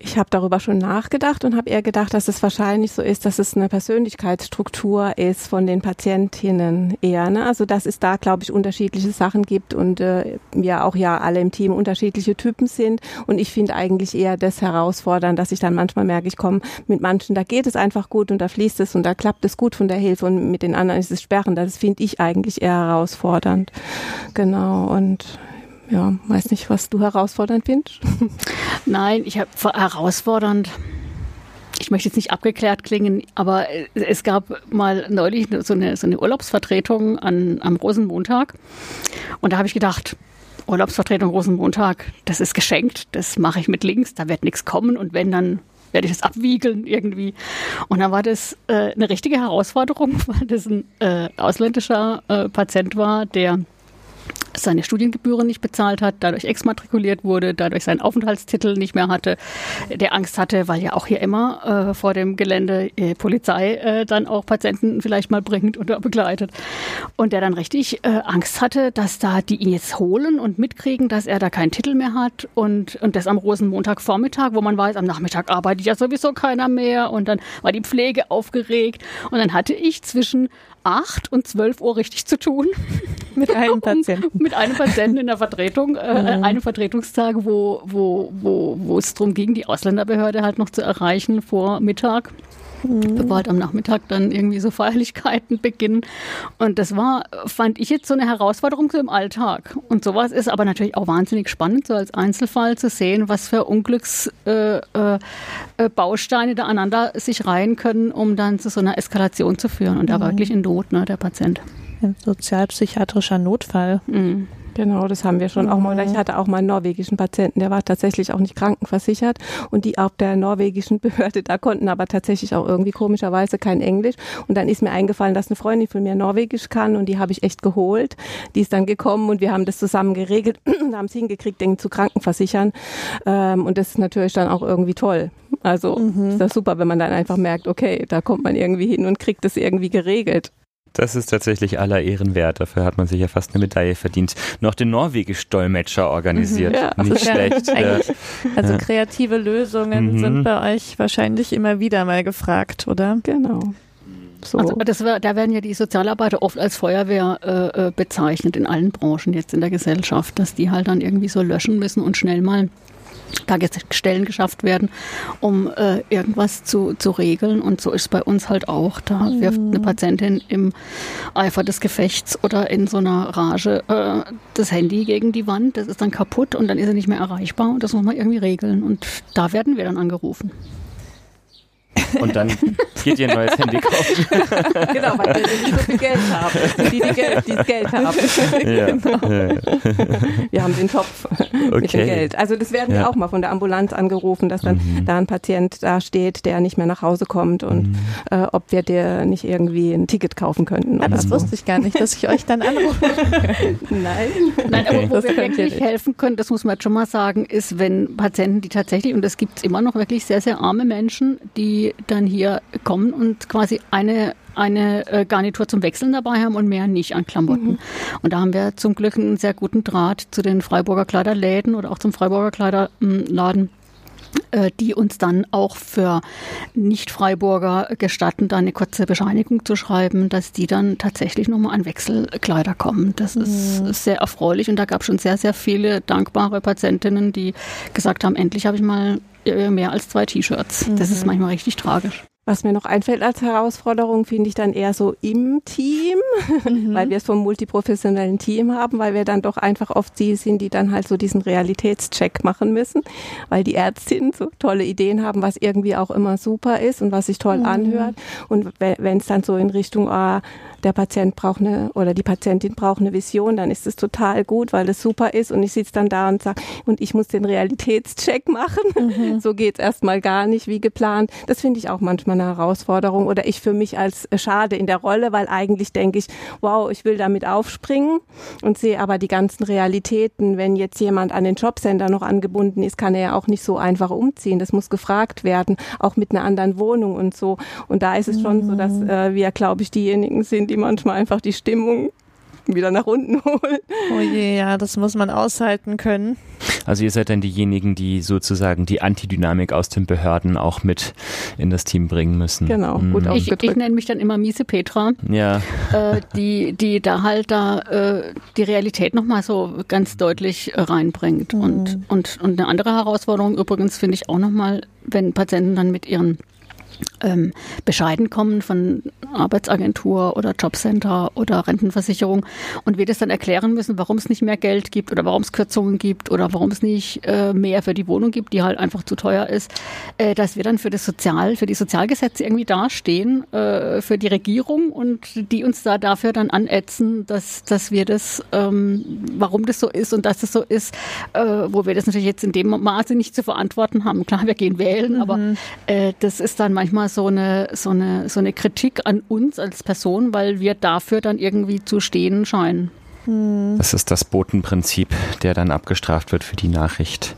Ich habe darüber schon nachgedacht und habe eher gedacht, dass es wahrscheinlich so ist, dass es eine Persönlichkeitsstruktur ist von den Patientinnen eher. Ne? Also dass es da, glaube ich, unterschiedliche Sachen gibt und äh, ja auch ja alle im Team unterschiedliche Typen sind. Und ich finde eigentlich eher das herausfordernd, dass ich dann manchmal merke, ich komme mit manchen, da geht es einfach gut und da fließt es und da klappt es gut von der Hilfe und mit den anderen ist es sperrend. Das finde ich eigentlich eher herausfordernd. Genau und ja, weiß nicht, was du herausfordernd findest. Nein, ich habe herausfordernd. Ich möchte jetzt nicht abgeklärt klingen, aber äh, es gab mal neulich so eine, so eine Urlaubsvertretung an, am Rosenmontag. Und da habe ich gedacht, Urlaubsvertretung Rosenmontag, das ist geschenkt, das mache ich mit links, da wird nichts kommen und wenn, dann werde ich das abwiegeln irgendwie. Und dann war das äh, eine richtige Herausforderung, weil das ein äh, ausländischer äh, Patient war, der seine Studiengebühren nicht bezahlt hat, dadurch exmatrikuliert wurde, dadurch seinen Aufenthaltstitel nicht mehr hatte, der Angst hatte, weil ja auch hier immer äh, vor dem Gelände äh, Polizei äh, dann auch Patienten vielleicht mal bringt oder begleitet. Und der dann richtig äh, Angst hatte, dass da die ihn jetzt holen und mitkriegen, dass er da keinen Titel mehr hat und, und das am Rosenmontagvormittag, wo man weiß, am Nachmittag arbeitet ja sowieso keiner mehr und dann war die Pflege aufgeregt und dann hatte ich zwischen 8 und 12 Uhr richtig zu tun. Mit einem Patienten. Mit einem Patienten in der Vertretung, äh, einem Vertretungstag, wo, wo, wo, wo es darum ging, die Ausländerbehörde halt noch zu erreichen vor Mittag. Bevor halt am Nachmittag dann irgendwie so Feierlichkeiten beginnen. Und das war, fand ich jetzt so eine Herausforderung so im Alltag. Und sowas ist aber natürlich auch wahnsinnig spannend, so als Einzelfall zu sehen, was für Unglücksbausteine äh, äh, Bausteine da aneinander sich reihen können, um dann zu so einer Eskalation zu führen. Und da war wirklich in Not, ne, der Patient. Ein sozialpsychiatrischer Notfall. Mhm. Genau, das haben wir schon auch mal. Ich hatte auch mal einen norwegischen Patienten, der war tatsächlich auch nicht krankenversichert und die auf der norwegischen Behörde, da konnten aber tatsächlich auch irgendwie komischerweise kein Englisch. Und dann ist mir eingefallen, dass eine Freundin von mir Norwegisch kann und die habe ich echt geholt. Die ist dann gekommen und wir haben das zusammen geregelt und haben es hingekriegt, den zu krankenversichern. Ähm, und das ist natürlich dann auch irgendwie toll. Also ist das super, wenn man dann einfach merkt, okay, da kommt man irgendwie hin und kriegt das irgendwie geregelt. Das ist tatsächlich aller Ehren wert. Dafür hat man sich ja fast eine Medaille verdient. Noch den Norwegisch-Dolmetscher organisiert. Ja, Nicht schlecht. Ja. Also kreative Lösungen mhm. sind bei euch wahrscheinlich immer wieder mal gefragt, oder? Genau. So. Also das wär, da werden ja die Sozialarbeiter oft als Feuerwehr äh, äh, bezeichnet in allen Branchen jetzt in der Gesellschaft, dass die halt dann irgendwie so löschen müssen und schnell mal Stellen geschafft werden, um äh, irgendwas zu, zu regeln. Und so ist es bei uns halt auch. Da mhm. wirft eine Patientin im Eifer des Gefechts oder in so einer Rage äh, das Handy gegen die Wand. Das ist dann kaputt und dann ist er nicht mehr erreichbar. Und das muss man irgendwie regeln. Und da werden wir dann angerufen. Und dann geht ihr ein neues Handy kaufen. genau, weil wir nicht so viel Geld haben. Die, die, Geld, die das Geld haben. Ja. Genau. Wir haben den Topf okay. mit dem Geld. Also das werden ja. wir auch mal von der Ambulanz angerufen, dass dann mhm. da ein Patient da steht, der nicht mehr nach Hause kommt und mhm. äh, ob wir dir nicht irgendwie ein Ticket kaufen könnten. Ja, das so. wusste ich gar nicht, dass ich euch dann anrufe. Nein. Nein, okay. aber wo das wir wirklich helfen können, das muss man jetzt schon mal sagen, ist, wenn Patienten, die tatsächlich, und das gibt es immer noch wirklich sehr, sehr arme Menschen, die dann hier kommen und quasi eine eine äh, Garnitur zum Wechseln dabei haben und mehr nicht an Klamotten. Mhm. Und da haben wir zum Glück einen sehr guten Draht zu den Freiburger Kleiderläden oder auch zum Freiburger Kleiderladen äh, die uns dann auch für Nicht-Freiburger gestatten, da eine kurze Bescheinigung zu schreiben, dass die dann tatsächlich nochmal an Wechselkleider kommen. Das mhm. ist sehr erfreulich und da gab es schon sehr, sehr viele dankbare Patientinnen, die gesagt haben, endlich habe ich mal mehr als zwei T-Shirts. Mhm. Das ist mhm. manchmal richtig tragisch. Was mir noch einfällt als Herausforderung, finde ich dann eher so im Team, mhm. weil wir es vom multiprofessionellen Team haben, weil wir dann doch einfach oft die sind, die dann halt so diesen Realitätscheck machen müssen, weil die Ärztinnen so tolle Ideen haben, was irgendwie auch immer super ist und was sich toll mhm. anhört. Und wenn es dann so in Richtung, ah, der Patient braucht eine oder die Patientin braucht eine Vision, dann ist es total gut, weil es super ist und ich sitze dann da und sage, und ich muss den Realitätscheck machen. Mhm. So geht's erstmal gar nicht wie geplant. Das finde ich auch manchmal eine Herausforderung oder ich für mich als schade in der Rolle, weil eigentlich denke ich, wow, ich will damit aufspringen und sehe aber die ganzen Realitäten. Wenn jetzt jemand an den Jobcenter noch angebunden ist, kann er ja auch nicht so einfach umziehen. Das muss gefragt werden, auch mit einer anderen Wohnung und so. Und da ist es schon so, dass mhm. äh, wir, glaube ich, diejenigen sind, die manchmal einfach die Stimmung wieder nach unten holen. Oh je, ja, das muss man aushalten können. Also ihr seid dann diejenigen, die sozusagen die Antidynamik aus den Behörden auch mit in das Team bringen müssen. Genau, mhm. gut Ich, ich nenne mich dann immer Miese Petra, ja. Äh, die, die da halt da äh, die Realität nochmal so ganz deutlich äh, reinbringt. Mhm. Und, und, und eine andere Herausforderung übrigens finde ich auch nochmal, wenn Patienten dann mit ihren ähm, Bescheiden kommen von Arbeitsagentur oder Jobcenter oder Rentenversicherung und wir das dann erklären müssen, warum es nicht mehr Geld gibt oder warum es Kürzungen gibt oder warum es nicht äh, mehr für die Wohnung gibt, die halt einfach zu teuer ist, äh, dass wir dann für das Sozial, für die Sozialgesetze irgendwie dastehen, äh, für die Regierung und die uns da dafür dann anätzen, dass, dass wir das, ähm, warum das so ist und dass das so ist, äh, wo wir das natürlich jetzt in dem Maße nicht zu verantworten haben. Klar, wir gehen wählen, mhm. aber äh, das ist dann manchmal so eine, so eine, so eine Kritik an uns als Person, weil wir dafür dann irgendwie zu stehen scheinen. Hm. Das ist das Botenprinzip, der dann abgestraft wird für die Nachricht.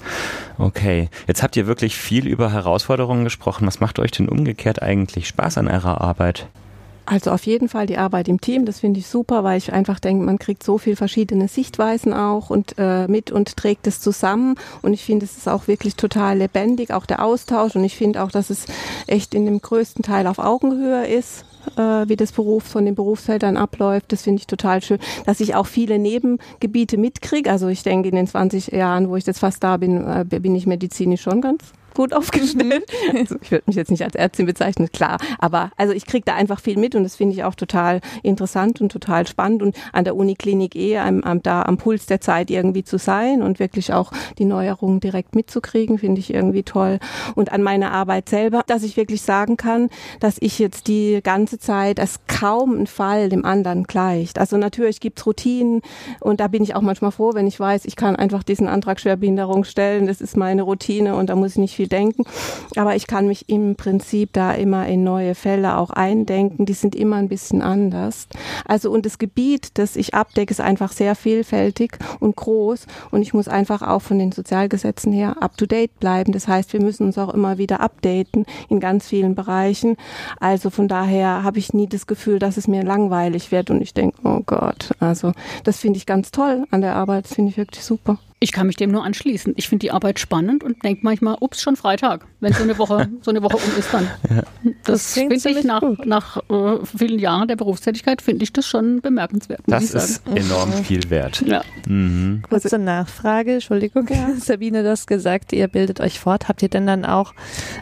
Okay, jetzt habt ihr wirklich viel über Herausforderungen gesprochen. Was macht euch denn umgekehrt eigentlich Spaß an eurer Arbeit? Also auf jeden Fall die Arbeit im Team, das finde ich super, weil ich einfach denke, man kriegt so viel verschiedene Sichtweisen auch und äh, mit und trägt es zusammen. Und ich finde, es ist auch wirklich total lebendig, auch der Austausch. Und ich finde auch, dass es echt in dem größten Teil auf Augenhöhe ist äh, wie das Beruf von den Berufsfeldern abläuft. Das finde ich total schön, dass ich auch viele Nebengebiete mitkriege. Also ich denke, in den 20 Jahren, wo ich jetzt fast da bin, äh, bin ich medizinisch schon ganz gut aufgestellt. Mhm. Also ich würde mich jetzt nicht als Ärztin bezeichnen, klar. Aber also ich kriege da einfach viel mit und das finde ich auch total interessant und total spannend. Und an der Uniklinik eh am, am, da am Puls der Zeit irgendwie zu sein und wirklich auch die Neuerungen direkt mitzukriegen, finde ich irgendwie toll. Und an meiner Arbeit selber, dass ich wirklich sagen kann, dass ich jetzt die ganze Zeit als kaum ein Fall dem anderen gleicht. Also natürlich gibt's Routinen und da bin ich auch manchmal froh, wenn ich weiß, ich kann einfach diesen Antrag Schwerbehinderung stellen. Das ist meine Routine und da muss ich nicht viel viel denken. Aber ich kann mich im Prinzip da immer in neue Fälle auch eindenken. Die sind immer ein bisschen anders. Also und das Gebiet, das ich abdecke, ist einfach sehr vielfältig und groß. Und ich muss einfach auch von den Sozialgesetzen her up to date bleiben. Das heißt, wir müssen uns auch immer wieder updaten in ganz vielen Bereichen. Also von daher habe ich nie das Gefühl, dass es mir langweilig wird und ich denke, oh Gott, also das finde ich ganz toll an der Arbeit, das finde ich wirklich super. Ich kann mich dem nur anschließen. Ich finde die Arbeit spannend und denke manchmal, ups, schon Freitag, wenn so eine Woche, so eine Woche um ist dann. Ja. Das, das finde ich nach, nach äh, vielen Jahren der Berufstätigkeit, finde ich das schon bemerkenswert. Das ist enorm viel wert. Ja. Mhm. Kurze Nachfrage, Entschuldigung, ja. Sabine das gesagt, ihr bildet euch fort. Habt ihr denn dann auch,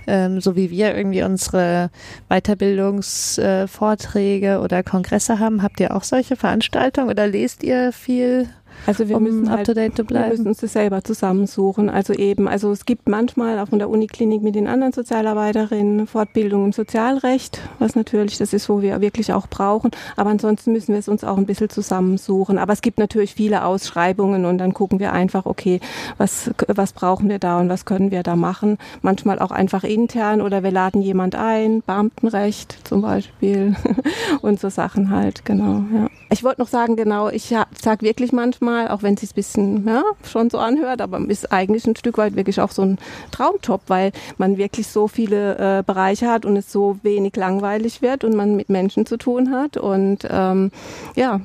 ähm, so wie wir irgendwie unsere Weiterbildungsvorträge äh, oder Kongresse haben, habt ihr auch solche Veranstaltungen oder lest ihr viel also wir um müssen halt, up to date zu bleiben. Wir müssen uns das selber zusammensuchen. Also eben, also es gibt manchmal auch in der Uniklinik mit den anderen Sozialarbeiterinnen Fortbildung im Sozialrecht, was natürlich das ist, wo wir wirklich auch brauchen. Aber ansonsten müssen wir es uns auch ein bisschen zusammensuchen. Aber es gibt natürlich viele Ausschreibungen und dann gucken wir einfach, okay, was, was brauchen wir da und was können wir da machen. Manchmal auch einfach intern oder wir laden jemand ein, Beamtenrecht zum Beispiel und so Sachen halt, genau, ja. Ich wollte noch sagen, genau, ich sage wirklich manchmal, auch wenn es sich ein bisschen ja, schon so anhört, aber ist eigentlich ein Stück weit wirklich auch so ein Traumjob, weil man wirklich so viele äh, Bereiche hat und es so wenig langweilig wird und man mit Menschen zu tun hat. Und ähm, ja,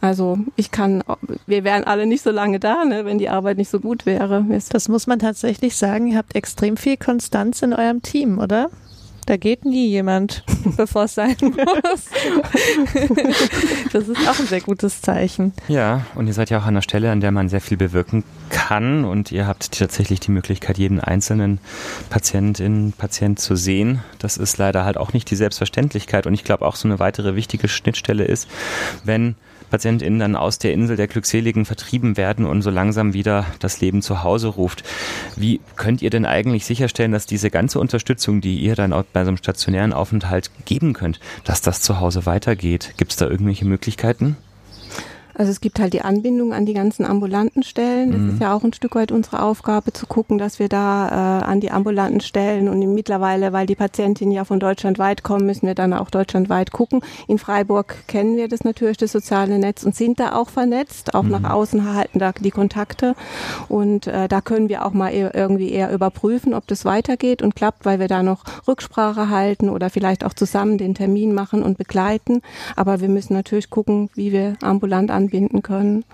also ich kann, wir wären alle nicht so lange da, ne, wenn die Arbeit nicht so gut wäre. Das muss man tatsächlich sagen. Ihr habt extrem viel Konstanz in eurem Team, oder? Da geht nie jemand, bevor es sein muss. das ist auch ein sehr gutes Zeichen. Ja, und ihr seid ja auch an einer Stelle, an der man sehr viel bewirken kann und ihr habt tatsächlich die Möglichkeit, jeden einzelnen Patientin, Patient zu sehen. Das ist leider halt auch nicht die Selbstverständlichkeit und ich glaube auch so eine weitere wichtige Schnittstelle ist, wenn PatientInnen dann aus der Insel der Glückseligen vertrieben werden und so langsam wieder das Leben zu Hause ruft. Wie könnt ihr denn eigentlich sicherstellen, dass diese ganze Unterstützung, die ihr dann auch bei so einem stationären Aufenthalt geben könnt, dass das zu Hause weitergeht? Gibt es da irgendwelche Möglichkeiten? Also es gibt halt die Anbindung an die ganzen ambulanten Stellen. Das mhm. ist ja auch ein Stück weit unsere Aufgabe zu gucken, dass wir da äh, an die ambulanten Stellen und mittlerweile, weil die Patientinnen ja von deutschlandweit kommen, müssen wir dann auch deutschlandweit gucken. In Freiburg kennen wir das natürlich, das soziale Netz und sind da auch vernetzt. Auch mhm. nach außen halten da die Kontakte und äh, da können wir auch mal eher, irgendwie eher überprüfen, ob das weitergeht und klappt, weil wir da noch Rücksprache halten oder vielleicht auch zusammen den Termin machen und begleiten. Aber wir müssen natürlich gucken, wie wir ambulant anbinden können.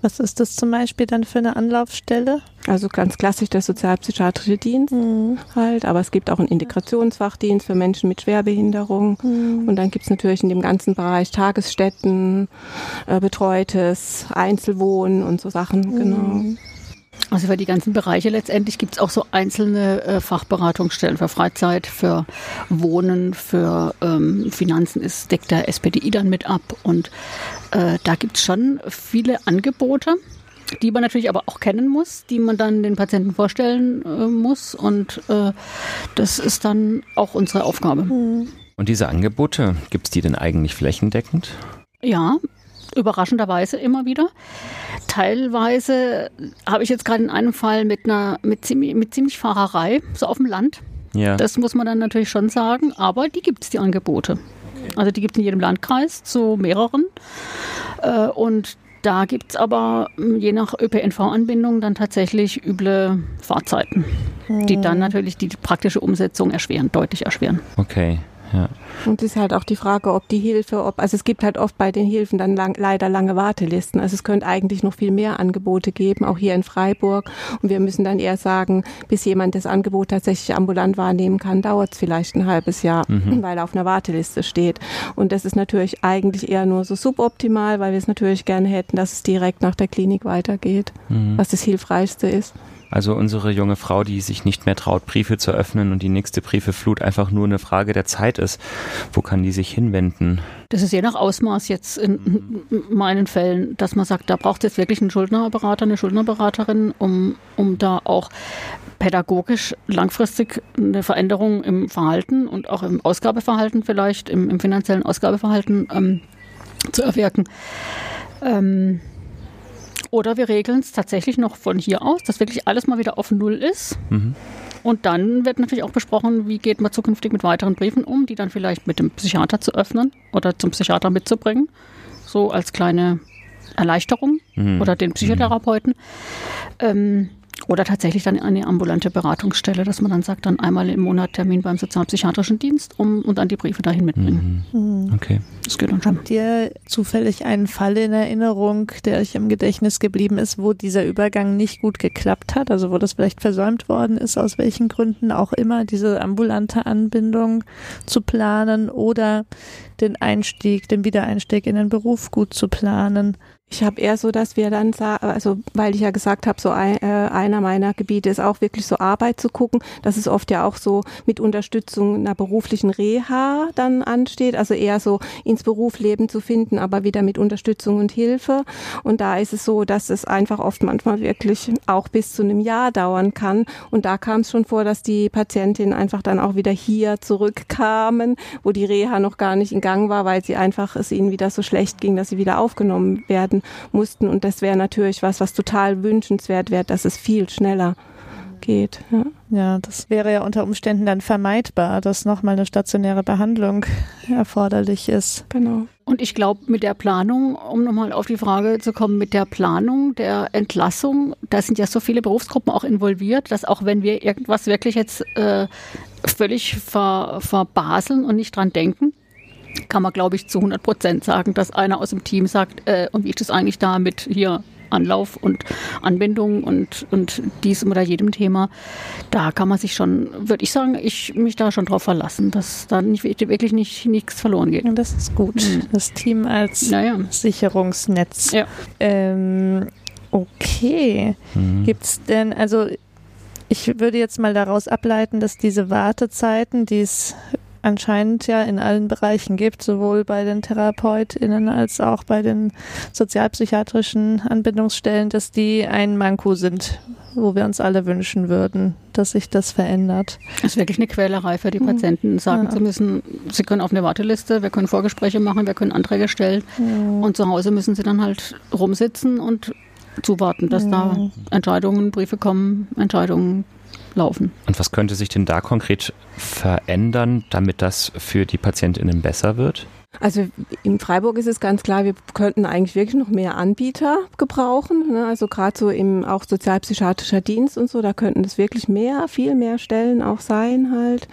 Was ist das zum Beispiel dann für eine Anlaufstelle? Also ganz klassisch der sozialpsychiatrische Dienst mhm. halt, aber es gibt auch einen Integrationsfachdienst für Menschen mit Schwerbehinderung mhm. und dann gibt es natürlich in dem ganzen Bereich Tagesstätten, äh, betreutes Einzelwohnen und so Sachen, mhm. genau. Also für die ganzen Bereiche letztendlich gibt es auch so einzelne äh, Fachberatungsstellen für Freizeit, für Wohnen, für ähm, Finanzen ist, deckt der SPDI dann mit ab. Und äh, da gibt es schon viele Angebote, die man natürlich aber auch kennen muss, die man dann den Patienten vorstellen äh, muss. Und äh, das ist dann auch unsere Aufgabe. Und diese Angebote, gibt es die denn eigentlich flächendeckend? Ja, überraschenderweise immer wieder. Teilweise habe ich jetzt gerade in einem Fall mit einer mit ziemlich, mit ziemlich Fahrerei, so auf dem Land. Ja. Das muss man dann natürlich schon sagen, aber die gibt es, die Angebote. Also die gibt es in jedem Landkreis zu mehreren. Äh, und da gibt es aber hm, je nach ÖPNV-Anbindung dann tatsächlich üble Fahrzeiten, die dann hm. natürlich die praktische Umsetzung erschweren, deutlich erschweren. Okay. Ja. Und es ist halt auch die Frage, ob die Hilfe, ob, also es gibt halt oft bei den Hilfen dann lang, leider lange Wartelisten. Also es könnte eigentlich noch viel mehr Angebote geben, auch hier in Freiburg. Und wir müssen dann eher sagen, bis jemand das Angebot tatsächlich ambulant wahrnehmen kann, dauert es vielleicht ein halbes Jahr, mhm. weil er auf einer Warteliste steht. Und das ist natürlich eigentlich eher nur so suboptimal, weil wir es natürlich gerne hätten, dass es direkt nach der Klinik weitergeht, mhm. was das Hilfreichste ist. Also unsere junge Frau, die sich nicht mehr traut, Briefe zu öffnen und die nächste Briefeflut einfach nur eine Frage der Zeit ist. Wo kann die sich hinwenden? Das ist je nach Ausmaß jetzt in meinen Fällen, dass man sagt, da braucht es jetzt wirklich einen Schuldnerberater, eine Schuldnerberaterin, um, um da auch pädagogisch langfristig eine Veränderung im Verhalten und auch im Ausgabeverhalten vielleicht, im, im finanziellen Ausgabeverhalten ähm, zu erwirken. Ähm, oder wir regeln es tatsächlich noch von hier aus, dass wirklich alles mal wieder auf Null ist. Mhm. Und dann wird natürlich auch besprochen, wie geht man zukünftig mit weiteren Briefen um, die dann vielleicht mit dem Psychiater zu öffnen oder zum Psychiater mitzubringen. So als kleine Erleichterung Mhm. oder den Psychotherapeuten. Ähm, oder tatsächlich dann eine ambulante Beratungsstelle, dass man dann sagt, dann einmal im Monat Termin beim sozialpsychiatrischen Dienst um, und dann die Briefe dahin mitbringen. Hm. Okay. Das geht dann schon. Habt ihr zufällig einen Fall in Erinnerung, der euch im Gedächtnis geblieben ist, wo dieser Übergang nicht gut geklappt hat? Also wo das vielleicht versäumt worden ist, aus welchen Gründen auch immer, diese ambulante Anbindung zu planen oder den Einstieg, den Wiedereinstieg in den Beruf gut zu planen? Ich habe eher so, dass wir dann, also weil ich ja gesagt habe, so ein, äh, einer meiner Gebiete ist auch wirklich so Arbeit zu gucken. Das ist oft ja auch so mit Unterstützung einer beruflichen Reha dann ansteht, also eher so ins Berufsleben zu finden, aber wieder mit Unterstützung und Hilfe. Und da ist es so, dass es einfach oft manchmal wirklich auch bis zu einem Jahr dauern kann. Und da kam es schon vor, dass die Patientinnen einfach dann auch wieder hier zurückkamen, wo die Reha noch gar nicht in Gang war, weil sie einfach es ihnen wieder so schlecht ging, dass sie wieder aufgenommen werden mussten. Und das wäre natürlich was, was total wünschenswert wäre, dass es viel schneller geht. Ja. Ja, das wäre ja unter Umständen dann vermeidbar, dass nochmal eine stationäre Behandlung erforderlich ist. Genau. Und ich glaube, mit der Planung, um nochmal auf die Frage zu kommen, mit der Planung der Entlassung, da sind ja so viele Berufsgruppen auch involviert, dass auch wenn wir irgendwas wirklich jetzt äh, völlig ver, verbaseln und nicht dran denken, kann man, glaube ich, zu 100 Prozent sagen, dass einer aus dem Team sagt, äh, und wie ist das eigentlich da mit hier Anlauf und Anbindung und, und diesem oder jedem Thema, da kann man sich schon, würde ich sagen, ich mich da schon drauf verlassen, dass da nicht, wirklich nicht nichts verloren geht. Und das ist gut. Mhm. Das Team als Naja. Sicherungsnetz. Ja. Ähm, okay. Mhm. Gibt's denn, also ich würde jetzt mal daraus ableiten, dass diese Wartezeiten, die es anscheinend ja in allen Bereichen gibt, sowohl bei den TherapeutInnen als auch bei den sozialpsychiatrischen Anbindungsstellen, dass die ein Manko sind, wo wir uns alle wünschen würden, dass sich das verändert. Das ist wirklich eine Quälerei für die Patienten, sagen Ja. zu müssen, sie können auf eine Warteliste, wir können Vorgespräche machen, wir können Anträge stellen und zu Hause müssen sie dann halt rumsitzen und zuwarten, dass da Entscheidungen, Briefe kommen, Entscheidungen laufen. Und was könnte sich denn da konkret verändern, damit das für die PatientInnen besser wird? Also in Freiburg ist es ganz klar, wir könnten eigentlich wirklich noch mehr Anbieter gebrauchen. Ne? Also gerade so im auch sozialpsychiatrischer Dienst und so, da könnten es wirklich mehr, viel mehr Stellen auch sein halt.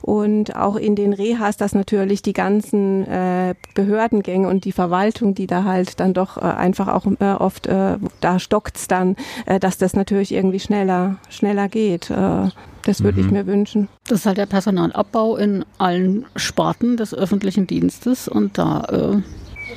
Und auch in den Rehas, dass natürlich die ganzen äh, Behördengänge und die Verwaltung, die da halt dann doch äh, einfach auch äh, oft, äh, da stockt's dann, äh, dass das natürlich irgendwie schneller, schneller geht. Äh, das würde ich Mhm. mir wünschen. Das ist halt der Personalabbau in allen Sparten des öffentlichen Dienstes und da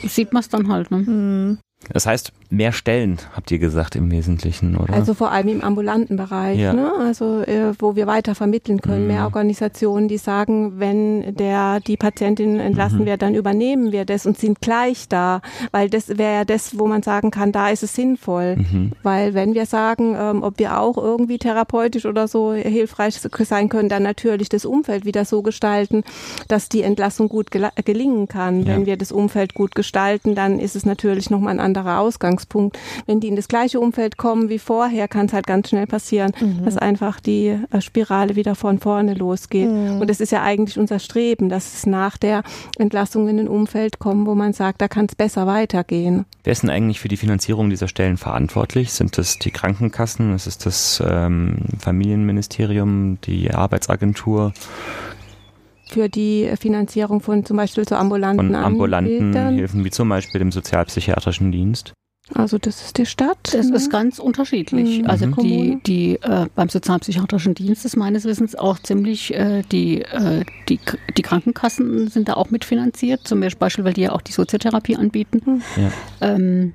äh, sieht man es dann halt. Ne? Hm. Das heißt, mehr Stellen, habt ihr gesagt im Wesentlichen, oder? Also vor allem im ambulanten Bereich, Ja. ne? also äh, wo wir weiter vermitteln können. Mhm. Mehr Organisationen, die sagen, wenn der die Patientin entlassen Mhm. wird, dann übernehmen wir das und sind gleich da, weil das wäre ja das, wo man sagen kann, da ist es sinnvoll. mhm. Weil wenn wir sagen, ähm, ob wir auch irgendwie therapeutisch oder so hilfreich sein können, dann natürlich das Umfeld wieder so gestalten, dass die Entlassung gut gela- gelingen kann. Ja. Wenn wir das Umfeld gut gestalten, dann ist es natürlich nochmal ein anderer Ausgangspunkt. Wenn die in das gleiche Umfeld kommen wie vorher, kann es halt ganz schnell passieren, dass einfach die äh, Spirale wieder von vorne losgeht. Und das ist ja eigentlich unser Streben, dass es nach der Entlassung in ein Umfeld kommt, wo man sagt, da kann es besser weitergehen. Wer ist denn eigentlich für die Finanzierung dieser Stellen verantwortlich? Sind das die Krankenkassen? Ist es das ähm, Familienministerium, die Arbeitsagentur für die Finanzierung von zum Beispiel so ambulanten von ambulanten Anbietern. Hilfen, wie zum Beispiel dem sozialpsychiatrischen Dienst? Also das ist die Stadt. Das ne? ist ganz unterschiedlich. Mhm. Also Mhm. die, die äh, beim sozialpsychiatrischen Dienst ist meines Wissens auch ziemlich, äh, die, äh, die, die Krankenkassen sind da auch mitfinanziert, zum Beispiel, weil die ja auch die Soziotherapie anbieten. Mhm. Ja. Ähm,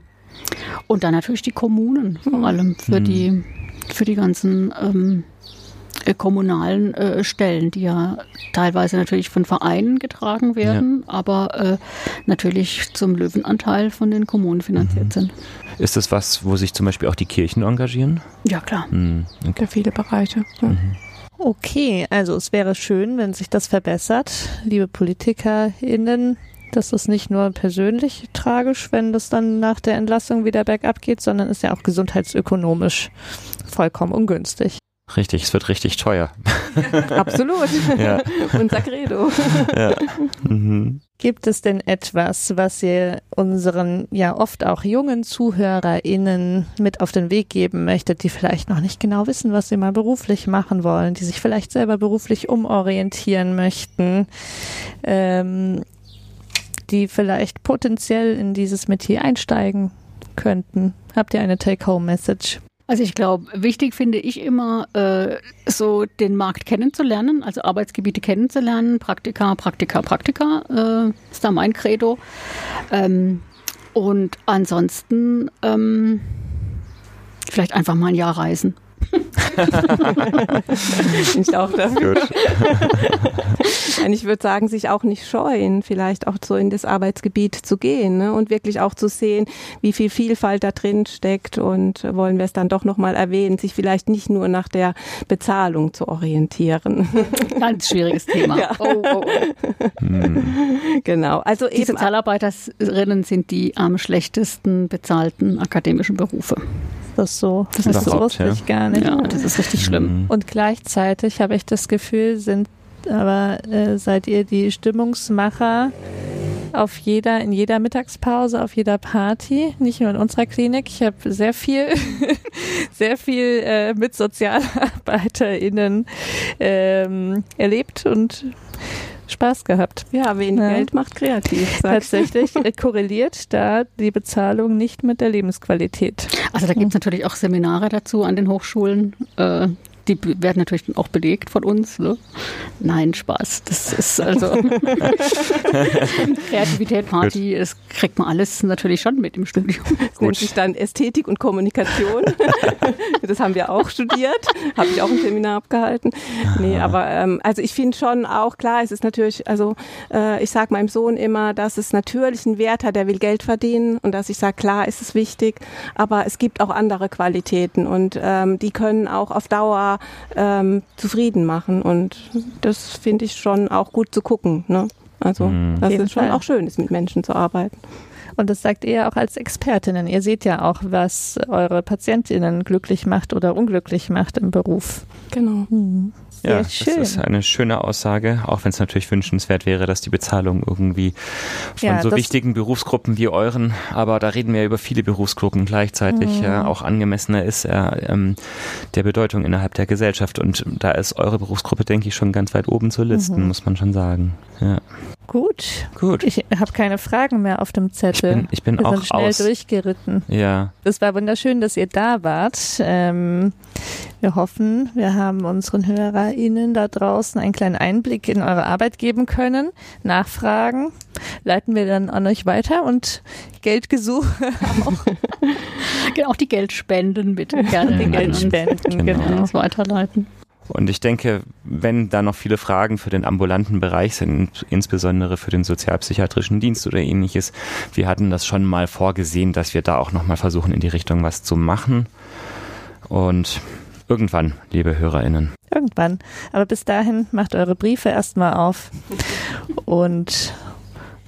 und dann natürlich die Kommunen, vor Mhm. allem für Mhm. die für die ganzen ähm, äh, kommunalen äh, Stellen, die ja teilweise natürlich von Vereinen getragen werden, aber äh, natürlich zum Löwenanteil von den Kommunen finanziert Mhm. sind. Ist das was, wo sich zum Beispiel auch die Kirchen engagieren? Ja, klar. Hm, okay. für viele Bereiche. Ja. Okay, also es wäre schön, wenn sich das verbessert, liebe PolitikerInnen. Das ist nicht nur persönlich tragisch, wenn das dann nach der Entlassung wieder bergab geht, sondern ist ja auch gesundheitsökonomisch vollkommen ungünstig. Richtig, es wird richtig teuer. Absolut. Ja. Unser Credo. Ja. Mhm. Gibt es denn etwas, was ihr unseren ja oft auch jungen ZuhörerInnen mit auf den Weg geben möchtet, die vielleicht noch nicht genau wissen, was sie mal beruflich machen wollen, die sich vielleicht selber beruflich umorientieren möchten, ähm, die vielleicht potenziell in dieses Metier einsteigen könnten? Habt ihr eine Take-Home-Message? Also ich glaube, wichtig finde ich immer, äh, so den Markt kennenzulernen, also Arbeitsgebiete kennenzulernen, Praktika, Praktika, Praktika, äh, ist da mein Credo. Ähm, und ansonsten ähm, vielleicht einfach mal ein Jahr reisen. ich auch dafür. Und ich würde sagen, sich auch nicht scheuen, vielleicht auch so in das Arbeitsgebiet zu gehen ne? und wirklich auch zu sehen, wie viel Vielfalt da drin steckt und wollen wir es dann doch nochmal erwähnen, sich vielleicht nicht nur nach der Bezahlung zu orientieren. Ganz schwieriges Thema. Ja. Oh, oh, oh. Genau. Also Die eben Sozialarbeiterinnen sind die am schlechtesten bezahlten akademischen Berufe. Ist das so? Das, ist das überhaupt, wusste ja. ich gar nicht. Ja, das ist richtig schlimm. Mhm. Und gleichzeitig habe ich das Gefühl, sind aber äh, seid ihr die Stimmungsmacher auf jeder, in jeder Mittagspause, auf jeder Party, nicht nur in unserer Klinik. Ich habe sehr viel, sehr viel äh, mit SozialarbeiterInnen ähm, erlebt und Spaß gehabt. ja, wenig Ja. Geld macht kreativ. Tatsächlich äh, korreliert da die Bezahlung nicht mit der Lebensqualität. Also da gibt es natürlich auch Seminare dazu an den Hochschulen. Äh, die werden natürlich dann auch belegt von uns. Ne? Nein, Spaß. Das ist also Kreativität, Party, das kriegt man alles natürlich schon mit im Studium. Das nennt sich dann Ästhetik und Kommunikation. das haben wir auch studiert, habe ich auch ein Seminar abgehalten. Nee, aber ähm, also ich finde schon auch klar, es ist natürlich, also äh, ich sage meinem Sohn immer, dass es natürlich einen Wert hat, der will Geld verdienen und dass ich sage, klar ist es wichtig, aber es gibt auch andere Qualitäten und ähm, die können auch auf Dauer ähm, zufrieden machen und das finde ich schon auch gut zu gucken. Ne? Also, Mhm. dass jeden es schon Fall. auch schön ist, mit Menschen zu arbeiten. Und das sagt ihr auch als Expertinnen. Ihr seht ja auch, was eure PatientInnen glücklich macht oder unglücklich macht im Beruf. Genau. Sehr Ja, schön. das ist eine schöne Aussage, auch wenn es natürlich wünschenswert wäre, dass die Bezahlung irgendwie von Ja, so wichtigen Berufsgruppen wie euren, aber da reden wir über viele Berufsgruppen gleichzeitig, Mhm. ja, auch angemessener ist ähm, der Bedeutung innerhalb der Gesellschaft. Und da ist eure Berufsgruppe, denke ich, schon ganz weit oben zu listen, Mhm. muss man schon sagen. Ja. Gut. Gut. Ich habe keine Fragen mehr auf dem Zettel. Ich bin, ich bin Wir auch sind schnell aus. durchgeritten. Ja, Es war wunderschön, dass ihr da wart. Ähm, wir hoffen, wir haben unseren HörerInnen da draußen einen kleinen Einblick in eure Arbeit geben können. Nachfragen leiten wir dann an euch weiter und Geldgesuche Genau, auch die Geldspenden bitte gerne. die. Geldspenden, Genau. Genau. uns weiterleiten. Und ich denke, wenn da noch viele Fragen für den ambulanten Bereich sind, insbesondere für den sozialpsychiatrischen Dienst oder ähnliches, wir hatten das schon mal vorgesehen, dass wir da auch nochmal versuchen, in die Richtung was zu machen. Und irgendwann, liebe HörerInnen. Irgendwann. Aber bis dahin macht eure Briefe erstmal auf und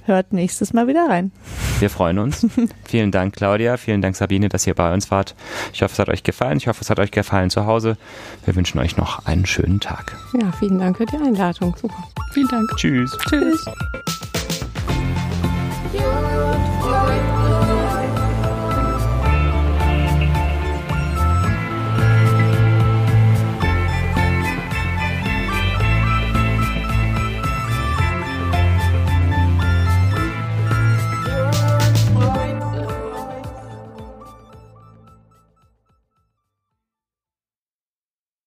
hört nächstes Mal wieder rein. Wir freuen uns. vielen Dank, Claudia. Vielen Dank, Sabine, dass ihr bei uns wart. Ich hoffe, es hat euch gefallen. Ich hoffe, es hat euch gefallen zu Hause. Wir wünschen euch noch einen schönen Tag. Ja, vielen Dank für die Einladung. Super. Vielen Dank. Tschüss. Tschüss. Tschüss.